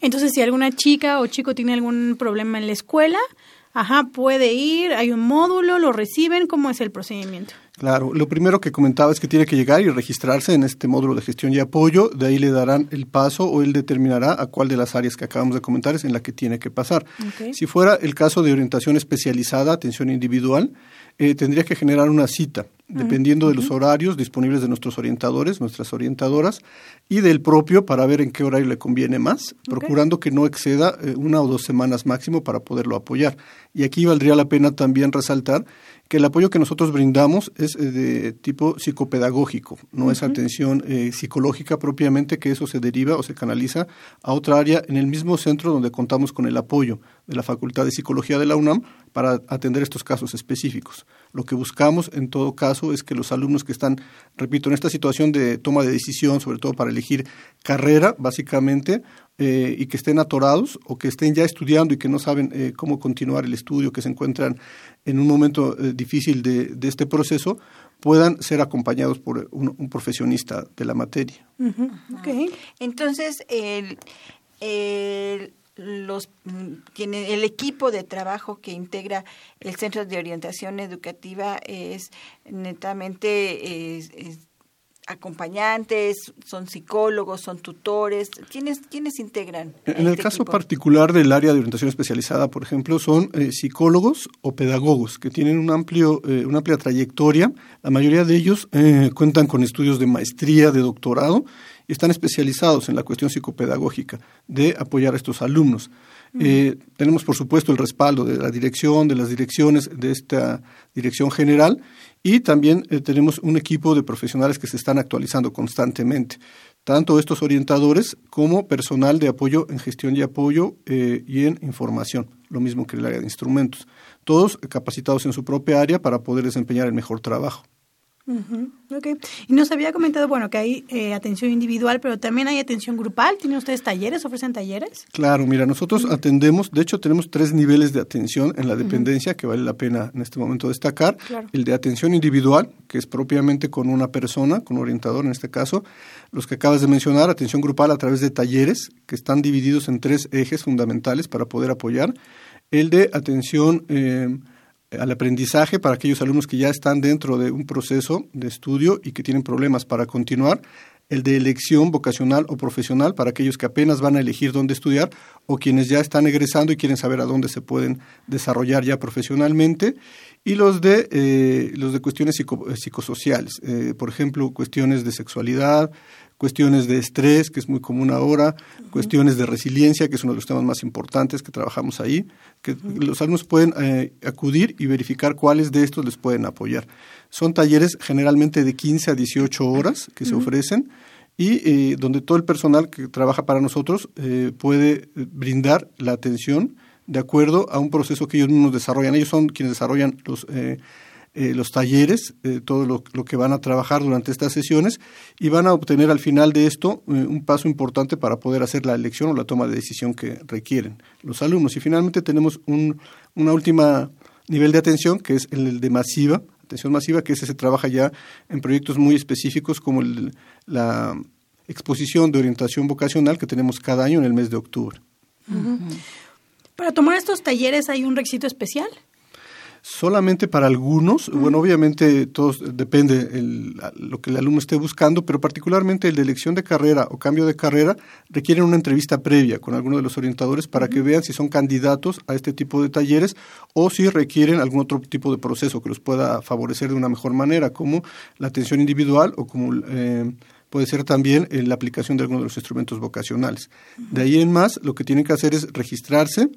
Entonces, si alguna chica o chico tiene algún problema en la escuela, ajá, puede ir, hay un módulo, lo reciben, ¿cómo es el procedimiento? Claro, lo primero que comentaba es que tiene que llegar y registrarse en este módulo de gestión y apoyo, de ahí le darán el paso o él determinará a cuál de las áreas que acabamos de comentar es en la que tiene que pasar. Si fuera el caso de orientación especializada, atención individual, eh, tendría que generar una cita, dependiendo de los horarios disponibles de nuestros orientadores, nuestras orientadoras, y del propio para ver en qué horario le conviene más, procurando que no exceda eh, una o dos semanas máximo para poderlo apoyar. Y aquí valdría la pena también resaltar que el apoyo que nosotros brindamos es eh, de tipo psicopedagógico, no es atención eh, psicológica propiamente, que eso se deriva o se canaliza a otra área en el mismo centro donde contamos con el apoyo de la Facultad de Psicología de la UNAM para atender estos casos específicos. Lo que buscamos en todo caso es que los alumnos que están, repito, en esta situación de toma de decisión, sobre todo para elegir carrera, básicamente, eh, y que estén atorados o que estén ya estudiando y que no saben eh, cómo continuar el estudio, que se encuentran en un momento eh, difícil de, este proceso, puedan ser acompañados por un, profesionista de la materia. Entonces, el, los el equipo de trabajo que integra el Centro de Orientación Educativa es netamente acompañantes, son psicólogos, son tutores, ¿quiénes, quiénes integran? En el este caso particular del área de orientación especializada, por ejemplo, son eh, psicólogos o pedagogos que tienen un amplio, eh, una amplia trayectoria. La mayoría de ellos eh, cuentan con estudios de maestría, de doctorado y están especializados en la cuestión psicopedagógica de apoyar a estos alumnos. tenemos, por supuesto, el respaldo de la dirección, de las direcciones de esta dirección general y también eh, tenemos un equipo de profesionales que se están actualizando constantemente, tanto estos orientadores como personal de apoyo en gestión y apoyo eh, y en información, lo mismo que el área de instrumentos, todos capacitados en su propia área para poder desempeñar el mejor trabajo. Okay. Y nos había comentado, bueno, que hay eh, atención individual, pero también hay atención grupal. ¿Tienen ustedes talleres? ¿Ofrecen talleres? Claro, mira, nosotros atendemos, de hecho tenemos tres niveles de atención en la dependencia que vale la pena en este momento destacar. El de atención individual, que es propiamente con una persona, con un orientador en este caso. Los que acabas de mencionar, atención grupal a través de talleres, que están divididos en tres ejes fundamentales para poder apoyar. El de atención... Eh, al aprendizaje para aquellos alumnos que ya están dentro de un proceso de estudio y que tienen problemas para continuar, el de elección vocacional o profesional para aquellos que apenas van a elegir dónde estudiar o quienes ya están egresando y quieren saber a dónde se pueden desarrollar ya profesionalmente, y los de, eh, los de cuestiones psicosociales, eh, por ejemplo, cuestiones de sexualidad, cuestiones de estrés, que es muy común ahora, cuestiones de resiliencia, que es uno de los temas más importantes que trabajamos ahí, que los alumnos pueden eh, acudir y verificar cuáles de estos les pueden apoyar. Son talleres generalmente de 15 a 18 horas que se ofrecen y eh, donde todo el personal que trabaja para nosotros eh, puede brindar la atención de acuerdo a un proceso que ellos mismos desarrollan. Ellos son quienes desarrollan los eh, los talleres, eh, todo lo, que van a trabajar durante estas sesiones y van a obtener al final de esto eh, un paso importante para poder hacer la elección o la toma de decisión que requieren los alumnos. Y finalmente tenemos un una última nivel de atención que es el de masiva, atención masiva, que ese se trabaja ya en proyectos muy específicos como la exposición de orientación vocacional que tenemos cada año en el mes de octubre. Para tomar estos talleres hay un requisito especial solamente para algunos, bueno, obviamente todos depende el, lo que el alumno esté buscando, pero particularmente el de elección de carrera o cambio de carrera requieren una entrevista previa con alguno de los orientadores para que vean si son candidatos a este tipo de talleres o si requieren algún otro tipo de proceso que los pueda favorecer de una mejor manera, como la atención individual o como eh, puede ser también la aplicación de algunos de los instrumentos vocacionales. De ahí en más, lo que tienen que hacer es registrarse,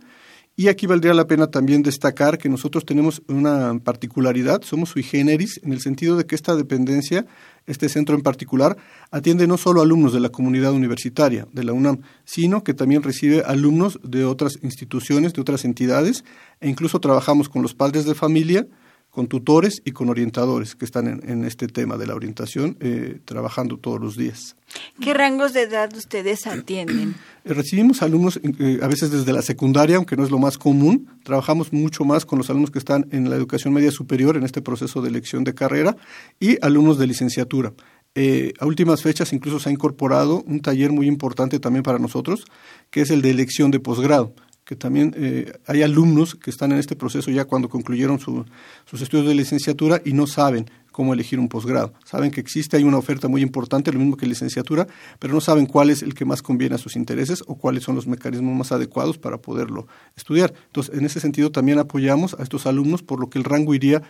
Y aquí valdría la pena también destacar que nosotros tenemos una particularidad, somos sui generis, en el sentido de que esta dependencia, este centro en particular, atiende no solo alumnos de la comunidad universitaria de la UNAM, sino que también recibe alumnos de otras instituciones, de otras entidades, e incluso trabajamos con los padres de familia, con tutores y con orientadores que están en, este tema de la orientación eh, trabajando todos los días. ¿Qué rangos de edad ustedes atienden? Eh, recibimos alumnos eh, a veces desde la secundaria, aunque no es lo más común. Trabajamos mucho más con los alumnos que están en la educación media superior en este proceso de elección de carrera y alumnos de licenciatura. a últimas fechas incluso se ha incorporado un taller muy importante también para nosotros, que es el de elección de posgrado que también eh, hay alumnos que están en este proceso ya cuando concluyeron sus estudios de licenciatura y no saben cómo elegir un posgrado. Saben que existe, hay una oferta muy importante, lo mismo que licenciatura, pero no saben cuál es el que más conviene a sus intereses o cuáles son los mecanismos más adecuados para poderlo estudiar. Entonces, en ese sentido también apoyamos a estos alumnos, por lo que el rango iría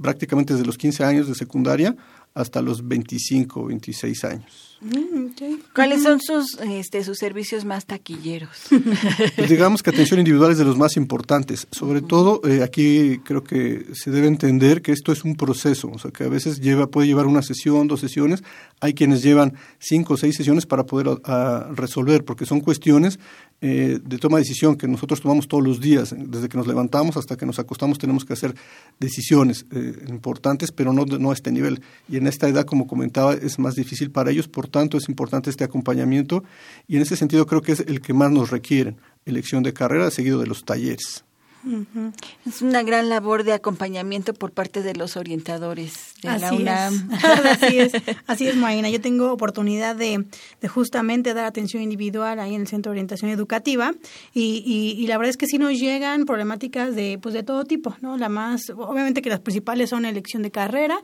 prácticamente desde los 15 años de secundaria hasta los 25 o 26 años. Mm, ¿Cuáles son sus, este, sus servicios más taquilleros? [laughs] Pues digamos que atención individual es de los más importantes. Sobre todo, eh, aquí creo que se debe entender que esto es un proceso, o sea, que a veces lleva, puede llevar una sesión, dos sesiones. Hay quienes llevan cinco o seis sesiones para poder resolver, porque son cuestiones eh, de toma de decisión que nosotros tomamos todos los días, desde que nos levantamos hasta que nos acostamos tenemos que hacer decisiones eh, importantes, pero no, no a este nivel. Y en esta edad, como comentaba, es más difícil para ellos, por tanto es importante este acompañamiento y en ese sentido creo que es el que más nos requieren, elección de carrera seguido de los talleres. Es una gran labor de acompañamiento por parte de los orientadores de la UNAM. [laughs] así es, así es, Marina. Yo tengo oportunidad de, de, justamente dar atención individual ahí en el Centro de Orientación Educativa y, y, y, la verdad es que sí nos llegan problemáticas de, pues, de todo tipo, ¿no? La más, obviamente que las principales son elección de carrera,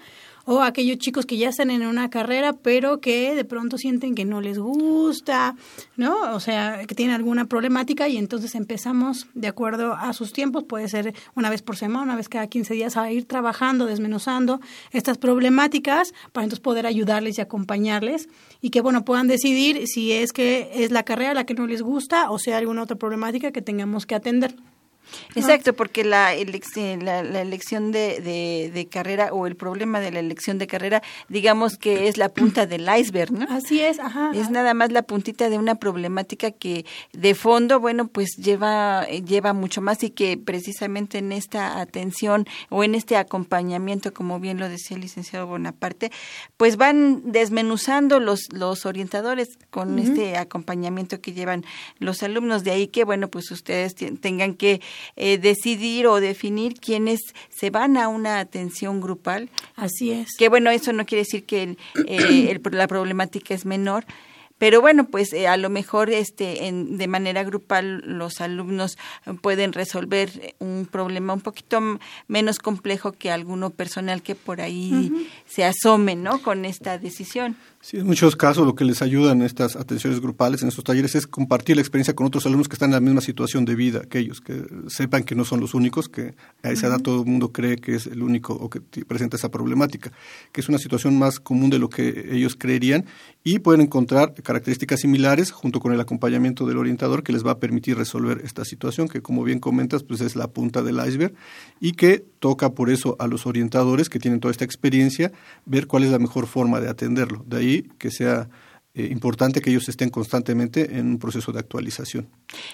o aquellos chicos que ya están en una carrera pero que de pronto sienten que no les gusta, ¿no? O sea, que tienen alguna problemática y entonces empezamos de acuerdo a sus tiempos, puede ser una vez por semana, una vez cada 15 días a ir trabajando, desmenuzando estas problemáticas para entonces poder ayudarles y acompañarles y que bueno, puedan decidir si es que es la carrera la que no les gusta o sea alguna otra problemática que tengamos que atender. Exacto, porque la, elección, la, elección de, de, carrera o el problema de la elección de carrera, digamos que es la punta del iceberg, ¿no? Así es, ajá. Es nada más la puntita de una problemática que de fondo, bueno, pues lleva, lleva mucho más y que precisamente en esta atención o en este acompañamiento, como bien lo decía el licenciado Bonaparte, pues van desmenuzando los, los orientadores con este acompañamiento que llevan los alumnos. De ahí que, bueno, pues ustedes tengan que eh, decidir o definir quiénes se van a una atención grupal. Así es. Que bueno, eso no quiere decir que eh, la problemática es menor, pero bueno pues eh, a lo mejor este en, de manera grupal los alumnos pueden resolver un problema un poquito menos complejo que alguno personal que por ahí se asome no con esta decisión Sí, en muchos casos lo que les ayuda en estas atenciones grupales, en estos talleres, es compartir la experiencia con otros alumnos que están en la misma situación de vida que ellos, que sepan que no son los únicos, que a esa edad todo el mundo cree que es el único o que presenta esa problemática, que es una situación más común de lo que ellos creerían y pueden encontrar características similares junto con el acompañamiento del orientador que les va a permitir resolver esta situación, que como bien comentas, pues es la punta del iceberg y que toca por eso a los orientadores que tienen toda esta experiencia ver cuál es la mejor forma de atenderlo. De ahí que sea eh, importante que ellos estén constantemente en un proceso de actualización.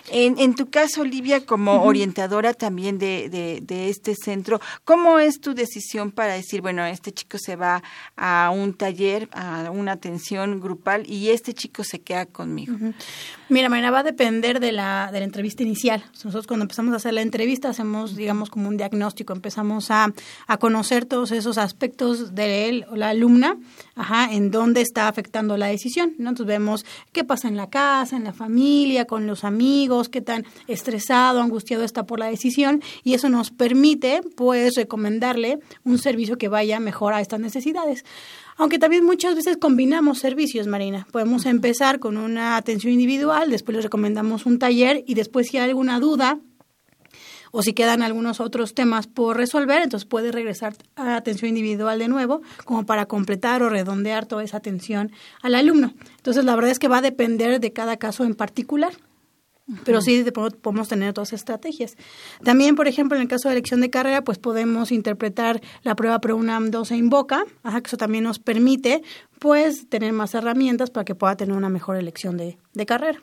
En, en tu caso, Olivia, como orientadora también de, de, este centro, ¿cómo es tu decisión para decir, bueno, este chico se va a un taller, a una atención grupal y este chico se queda conmigo? Mira, Marina, va a depender de la, de la entrevista inicial. Nosotros cuando empezamos a hacer la entrevista hacemos, digamos, como un diagnóstico, empezamos a, a conocer todos esos aspectos de él o la alumna, ajá, en dónde está afectando la decisión. Entonces vemos qué pasa en la casa, en la familia, con los amigos, qué tan estresado, angustiado está por la decisión y eso nos permite pues recomendarle un servicio que vaya mejor a estas necesidades. Aunque también muchas veces combinamos servicios, Marina. Podemos empezar con una atención individual, después les recomendamos un taller y después si hay alguna duda o si quedan algunos otros temas por resolver, entonces puede regresar a atención individual de nuevo, como para completar o redondear toda esa atención al alumno. Entonces, la verdad es que va a depender de cada caso en particular. pero sí podemos tener otras estrategias. También, por ejemplo, en el caso de elección de carrera, pues podemos interpretar la prueba PROUNAM 2 e Invoca, ajá, que eso también nos permite pues tener más herramientas para que pueda tener una mejor elección de carrera.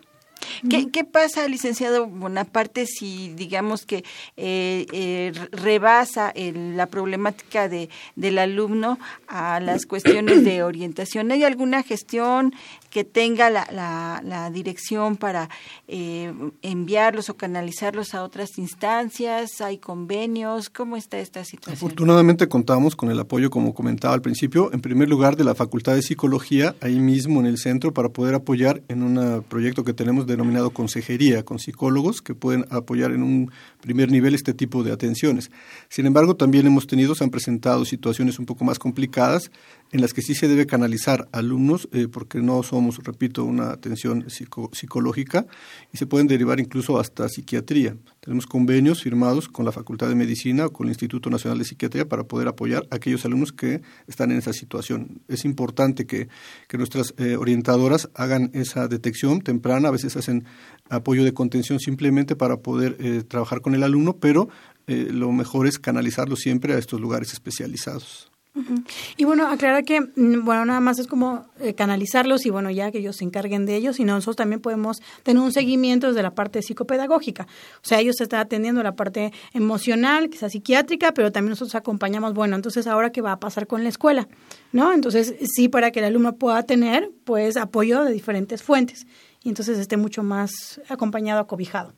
¿Qué, ¿Qué, pasa, licenciado Bonaparte, si digamos que eh, eh, rebasa la problemática de, del alumno a las cuestiones de orientación? ¿Hay alguna gestión que tenga la, la, dirección para eh, enviarlos o canalizarlos a otras instancias? ¿Hay convenios? ¿Cómo está esta situación? Afortunadamente contamos con el apoyo, como comentaba al principio, en primer lugar de la Facultad de Psicología, ahí mismo en el centro, para poder apoyar en un proyecto que tenemos denominado consejería, con psicólogos que pueden apoyar en un primer nivel este tipo de atenciones. Sin embargo, también hemos tenido, se han presentado situaciones un poco más complicadas en las que sí se debe canalizar alumnos, eh, porque no somos, repito, una atención psicológica y se pueden derivar incluso hasta psiquiatría. Tenemos convenios firmados con la Facultad de Medicina o con el Instituto Nacional de Psiquiatría para poder apoyar a aquellos alumnos que están en esa situación. Es importante que, que nuestras eh, orientadoras hagan esa detección temprana, a veces hacen apoyo de contención simplemente para poder eh, trabajar con el alumno, pero lo mejor es canalizarlo siempre a estos lugares especializados. Y bueno, aclarar que, mm, bueno, nada más es como eh, canalizarlos y bueno, ya que ellos se encarguen de ellos, y nosotros también podemos tener un seguimiento desde la parte psicopedagógica. O sea, ellos están atendiendo la parte emocional, quizás psiquiátrica, pero también nosotros acompañamos, bueno, entonces ahora qué va a pasar con la escuela, ¿no? Entonces, sí, para que el alumno pueda tener, pues, apoyo de diferentes fuentes y entonces esté mucho más acompañado, acobijado.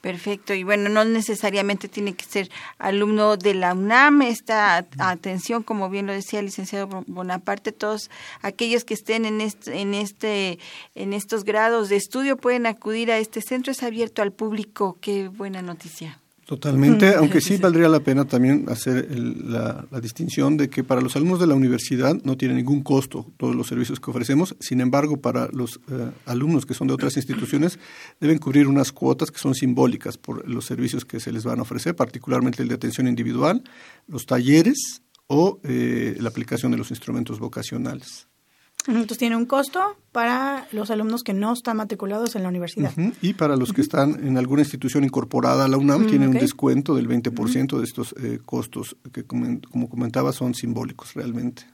Perfecto, y bueno, no necesariamente tiene que ser alumno de la UNAM, esta atención, como bien lo decía el licenciado Bonaparte, todos aquellos que estén en este, en este, en estos grados de estudio pueden acudir a este centro, es abierto al público, qué buena noticia. Totalmente, aunque [laughs] sí valdría la pena también hacer la, distinción de que para los alumnos de la universidad no tiene ningún costo todos los servicios que ofrecemos, sin embargo, para los eh, alumnos que son de otras instituciones deben cubrir unas cuotas que son simbólicas por los servicios que se les van a ofrecer, particularmente el de atención individual, los talleres o eh, la aplicación de los instrumentos vocacionales. Entonces tiene un costo para los alumnos que no están matriculados en la universidad. Y para los que están en alguna institución incorporada a la UNAM, mm, tiene un descuento del 20% de estos eh, costos que, como comentaba, son simbólicos realmente.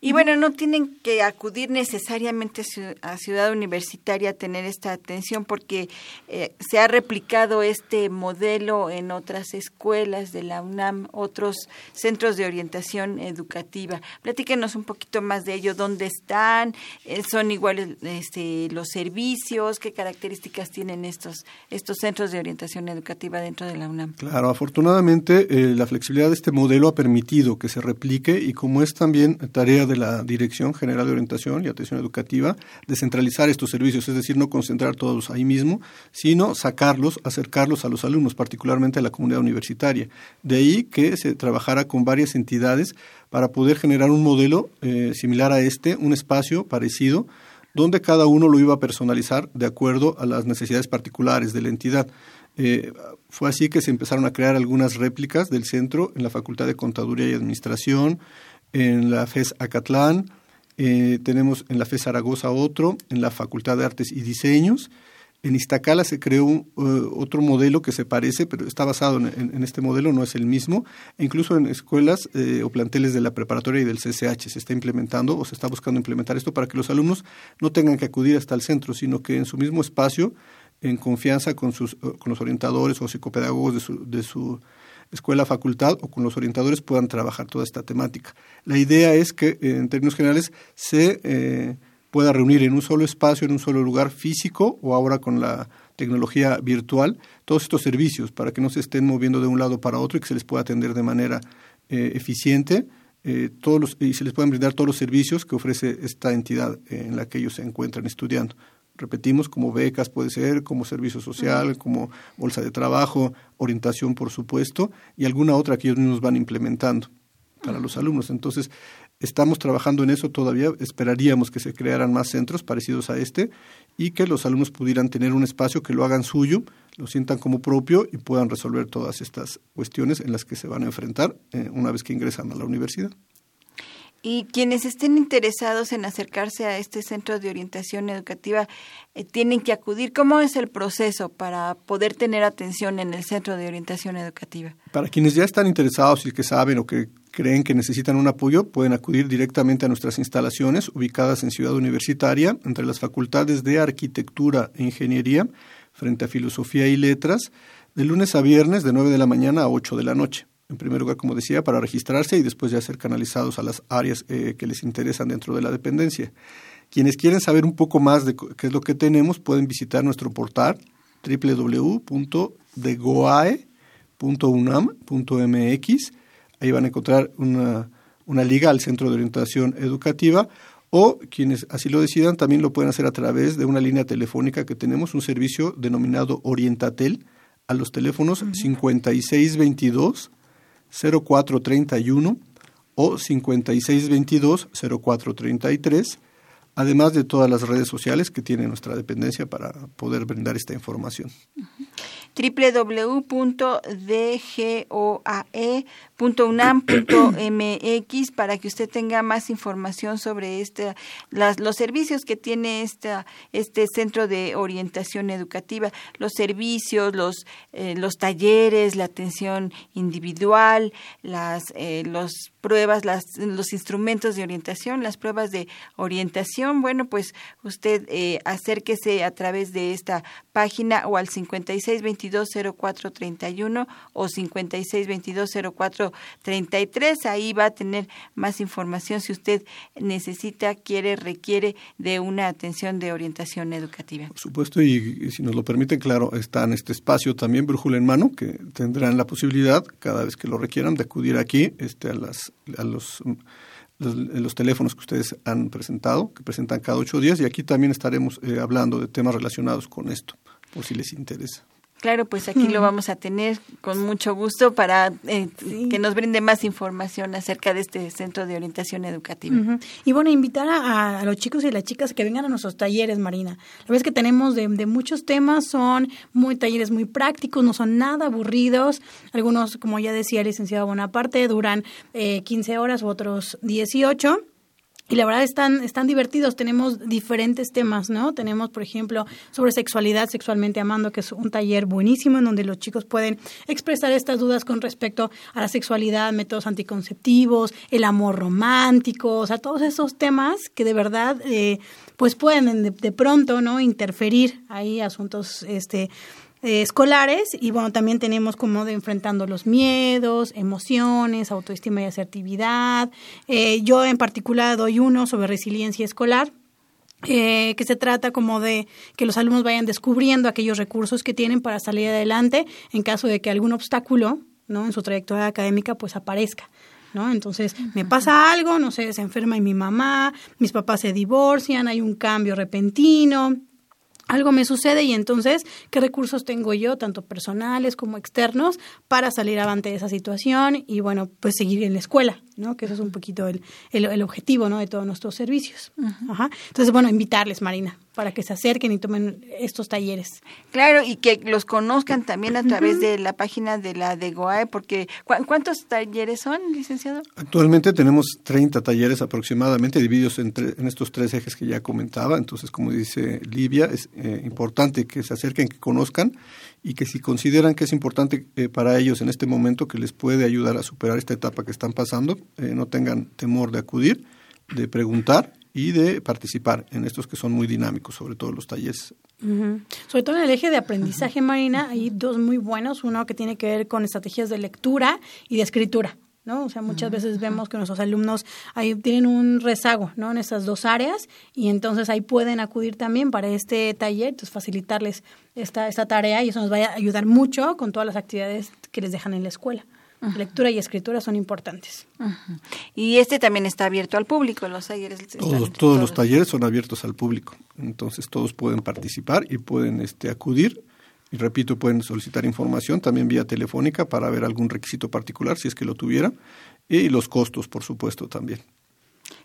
Y bueno, no tienen que acudir necesariamente a Ciudad Universitaria a tener esta atención porque eh, se ha replicado este modelo en otras escuelas de la UNAM, otros centros de orientación educativa. Platíquenos un poquito más de ello, dónde están, eh, son iguales este, los servicios, qué características tienen estos, estos centros de orientación educativa dentro de la UNAM. Claro, afortunadamente eh, la flexibilidad de este modelo ha permitido que se replique y como es también tarea de la Dirección General de Orientación y Atención Educativa descentralizar estos servicios, es decir, no concentrar todos ahí mismo, sino sacarlos, acercarlos a los alumnos, particularmente a la comunidad universitaria. De ahí que se trabajara con varias entidades para poder generar un modelo eh, similar a este, un espacio parecido, donde cada uno lo iba a personalizar de acuerdo a las necesidades particulares de la entidad. Eh, fue así que se empezaron a crear algunas réplicas del centro en la Facultad de Contaduría y Administración, en la FES Acatlán, eh, tenemos en la FES Zaragoza otro, en la Facultad de Artes y Diseños. En Iztacala se creó uh, otro modelo que se parece, pero está basado en, este modelo, no es el mismo. E incluso en escuelas eh, o planteles de la preparatoria y del CCH se está implementando o se está buscando implementar esto para que los alumnos no tengan que acudir hasta el centro, sino que en su mismo espacio, en confianza con, sus, con los orientadores o psicopedagogos de su, de su escuela, facultad o con los orientadores puedan trabajar toda esta temática. La idea es que, eh, en términos generales, se eh, pueda reunir en un solo espacio, en un solo lugar físico o ahora con la tecnología virtual, todos estos servicios para que no se estén moviendo de un lado para otro y que se les pueda atender de manera eh, eficiente todos los, y se les puedan brindar todos los servicios que ofrece esta entidad en la que ellos se encuentran estudiando repetimos, como becas puede ser, como servicio social, como bolsa de trabajo, orientación, por supuesto, y alguna otra que ellos mismos van implementando para los alumnos. Entonces, estamos trabajando en eso todavía, esperaríamos que se crearan más centros parecidos a este y que los alumnos pudieran tener un espacio que lo hagan suyo, lo sientan como propio y puedan resolver todas estas cuestiones en las que se van a enfrentar eh, una vez que ingresan a la universidad. Y quienes estén interesados en acercarse a este centro de orientación educativa eh, tienen que acudir. ¿Cómo es el proceso para poder tener atención en el centro de orientación educativa? Para quienes ya están interesados y que saben o que creen que necesitan un apoyo, pueden acudir directamente a nuestras instalaciones ubicadas en Ciudad Universitaria, entre las facultades de Arquitectura e Ingeniería, frente a Filosofía y Letras, de lunes a viernes de 9 de la mañana a 8 de la noche en primer lugar, como decía, para registrarse y después ya ser canalizados a las áreas eh, que les interesan dentro de la dependencia. Quienes quieren saber un poco más de qué es lo que tenemos, pueden visitar nuestro portal www.degoae.unam.mx. Ahí van a encontrar una, una liga al Centro de Orientación Educativa o quienes así lo decidan también lo pueden hacer a través de una línea telefónica que tenemos, un servicio denominado Orientatel, a los teléfonos 5622 0431 o 5622 0433, además de todas las redes sociales que tiene nuestra dependencia para poder brindar esta información www.dgoae.unam.mx para que usted tenga más información sobre este, las, los servicios que tiene esta, este centro de orientación educativa, los servicios, los, eh, los talleres, la atención individual, las, eh, los pruebas, las, los instrumentos de orientación, las pruebas de orientación. Bueno, pues usted eh, acérquese a través de esta página o al 56220431 o 56220433. Ahí va a tener más información si usted necesita, quiere, requiere de una atención de orientación educativa. Por supuesto, y, si nos lo permiten, claro, está en este espacio también Brújula en Mano, que tendrán la posibilidad, cada vez que lo requieran, de acudir aquí este, a las a los, los, teléfonos que ustedes han presentado, que presentan cada ocho días, y aquí también estaremos eh, hablando de temas relacionados con esto, por si les interesa. Claro, pues aquí lo vamos a tener con mucho gusto para eh, que nos brinde más información acerca de este centro de orientación educativa. Y bueno, invitar a, los chicos y las chicas que vengan a nuestros talleres, Marina. La vez que tenemos de, muchos temas son muy talleres muy prácticos, no son nada aburridos. Algunos, como ya decía el licenciado Bonaparte, duran eh, 15 horas, otros 18 y la verdad están, están divertidos. Tenemos diferentes temas, ¿no? Tenemos, por ejemplo, sobre sexualidad, sexualmente amando, que es un taller buenísimo en donde los chicos pueden expresar estas dudas con respecto a la sexualidad, métodos anticonceptivos, el amor romántico, o sea, todos esos temas que de verdad, eh, pues pueden de, de, pronto, ¿no? Interferir ahí asuntos, este eh, escolares y bueno, también tenemos como de enfrentando los miedos, emociones, autoestima y asertividad. Eh, yo en particular doy uno sobre resiliencia escolar. Eh, que se trata como de que los alumnos vayan descubriendo aquellos recursos que tienen para salir adelante en caso de que algún obstáculo ¿no? en su trayectoria académica pues aparezca. ¿no? Entonces, me pasa algo, no sé, se enferma mi mamá, mis papás se divorcian, hay un cambio repentino, algo me sucede y entonces, ¿qué recursos tengo yo, tanto personales como externos, para salir avante de esa situación y, bueno, pues seguir en la escuela, ¿no? Que eso es un poquito el, el, objetivo, ¿no? De todos nuestros servicios. Ajá. Entonces, bueno, invitarles, Marina, para que se acerquen y tomen estos talleres. Claro, y que los conozcan también a través de la página de la de GOAE, porque ¿cuántos talleres son, licenciado? Actualmente tenemos 30 talleres aproximadamente, divididos entre, en estos tres ejes que ya comentaba. Entonces, como dice Livia, es eh, importante que se acerquen, que conozcan y que si consideran que es importante eh, para ellos en este momento que les puede ayudar a superar esta etapa que están pasando, eh, no tengan temor de acudir, de preguntar y de participar en estos que son muy dinámicos, sobre todo los talleres. Sobre todo en el eje de aprendizaje, Marina, hay dos muy buenos. Uno que tiene que ver con estrategias de lectura y de escritura. ¿No? O sea, muchas veces vemos que nuestros alumnos ahí tienen un rezago, ¿no? En esas dos áreas y entonces ahí pueden acudir también para este taller, entonces facilitarles esta, esta tarea y eso nos va a ayudar mucho con todas las actividades que les dejan en la escuela. Lectura y escritura son importantes. Y este también está abierto al público, los talleres. Todos, todos, los talleres son abiertos al público, entonces todos pueden participar y pueden este, acudir. Y repito, pueden solicitar información también vía telefónica para ver algún requisito particular, si es que lo tuviera, y los costos, por supuesto, también.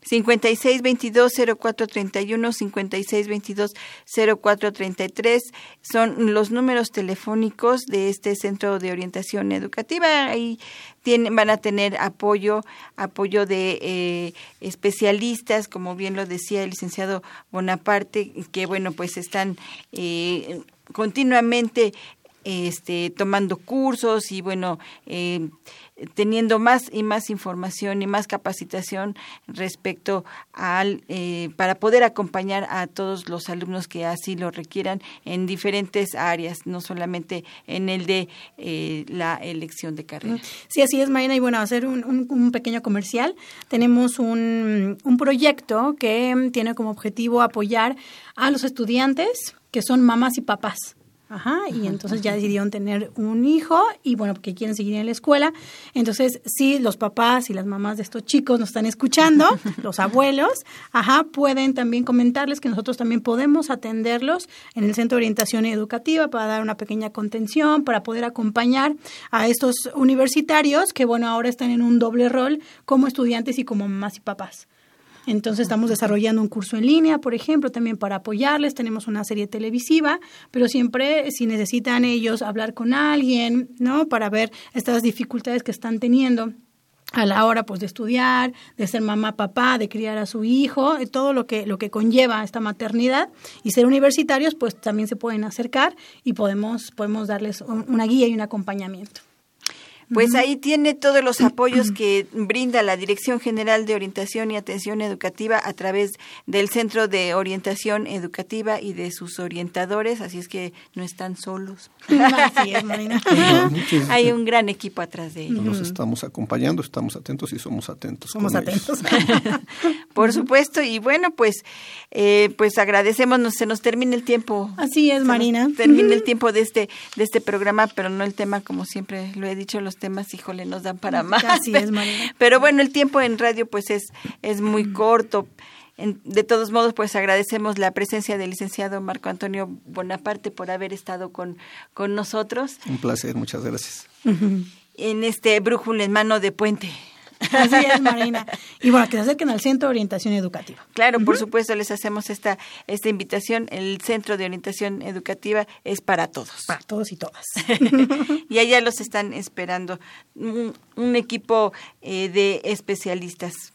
5622-0431, 5622-0433 son los números telefónicos de este centro de orientación educativa. Ahí tienen, van a tener apoyo, apoyo de eh, especialistas, como bien lo decía el licenciado Bonaparte, que bueno, pues están eh, continuamente este, tomando cursos y bueno, eh, teniendo más y más información y más capacitación respecto al eh, para poder acompañar a todos los alumnos que así lo requieran en diferentes áreas no solamente en el de eh, la elección de carrera. Sí así es Marina y bueno hacer un, un, pequeño comercial. Tenemos un, un proyecto que tiene como objetivo apoyar a los estudiantes que son mamás y papás Ajá, y entonces ya decidieron tener un hijo y bueno, porque quieren seguir en la escuela. Entonces, sí, los papás y las mamás de estos chicos nos están escuchando, [laughs] los abuelos, ajá, pueden también comentarles que nosotros también podemos atenderlos en el Centro de Orientación Educativa para dar una pequeña contención, para poder acompañar a estos universitarios que bueno, ahora están en un doble rol como estudiantes y como mamás y papás. Entonces estamos desarrollando un curso en línea, por ejemplo, también para apoyarles. Tenemos una serie televisiva, pero siempre si necesitan ellos hablar con alguien, ¿no? Para ver estas dificultades que están teniendo a la hora pues de estudiar, de ser mamá, papá, de criar a su hijo, todo lo que lo que conlleva esta maternidad y ser universitarios, pues también se pueden acercar y podemos podemos darles una guía y un acompañamiento. Pues ahí tiene todos los apoyos [clears throat] que brinda la Dirección General de Orientación y Atención Educativa a través del Centro de Orientación Educativa y de sus orientadores, así es que no están solos. [laughs] Así es, [laughs] Marina. Hay un gran equipo atrás de ellos. Nos estamos acompañando, estamos atentos y somos atentos. Somos atentos. [laughs] Por supuesto, y bueno, pues eh, pues agradecemos, se nos termina el tiempo. Así es, Marina. Termina el tiempo de este de este programa, pero no el tema como siempre lo he dicho, los temas, híjole, nos dan para más. Así es, María. [laughs] Pero bueno, el tiempo en radio pues es, es muy corto. de todos modos, pues agradecemos la presencia del licenciado Marco Antonio Bonaparte por haber estado con, con nosotros. Un placer, muchas gracias. [laughs] En este brújula en mano de puente. Así es, Marina. Y bueno, que se acerquen al Centro de Orientación Educativa. Claro, por supuesto, les hacemos esta, esta invitación. El Centro de Orientación Educativa es para todos. Para todos y todas. [laughs] y allá los están esperando un, equipo eh, de especialistas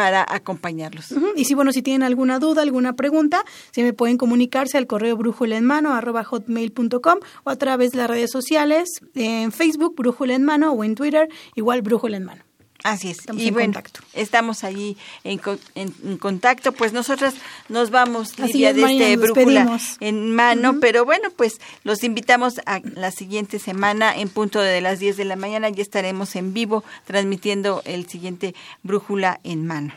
para acompañarlos. Y si, bueno, si tienen alguna duda, alguna pregunta, se me pueden comunicarse al correo brújula en mano arroba hotmail.com o a través de las redes sociales, en Facebook, brújula en mano o en Twitter, igual brújula en mano. Así es. Estamos y en contacto. Estamos allí en, contacto. Pues nosotras nos vamos, Lidia, de este brújula en mano. Pero bueno, pues los invitamos a la siguiente semana en punto de las 10 de la mañana. Ya estaremos en vivo transmitiendo el siguiente brújula en mano.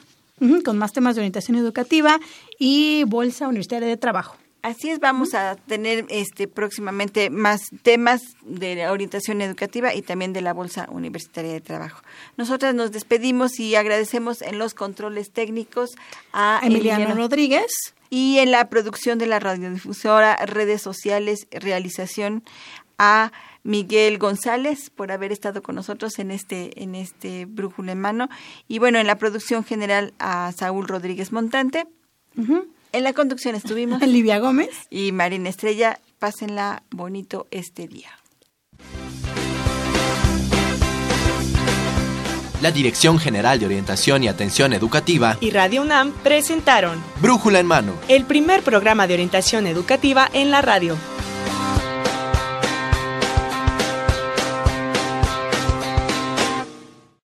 con más temas de orientación educativa y Bolsa Universitaria de Trabajo. Así es, vamos a tener este próximamente más temas de la orientación educativa y también de la Bolsa Universitaria de Trabajo. Nosotras nos despedimos y agradecemos en los controles técnicos a Emiliano, Rodríguez y en la producción de la radiodifusora, redes sociales, realización a Miguel González por haber estado con nosotros en este en este brújula en mano y bueno, en la producción general a Saúl Rodríguez Montante. En la conducción estuvimos [laughs] Livia Gómez y Marina Estrella. Pásenla bonito este día. La Dirección General de Orientación y Atención Educativa y Radio UNAM presentaron Brújula en Mano, el primer programa de orientación educativa en la radio.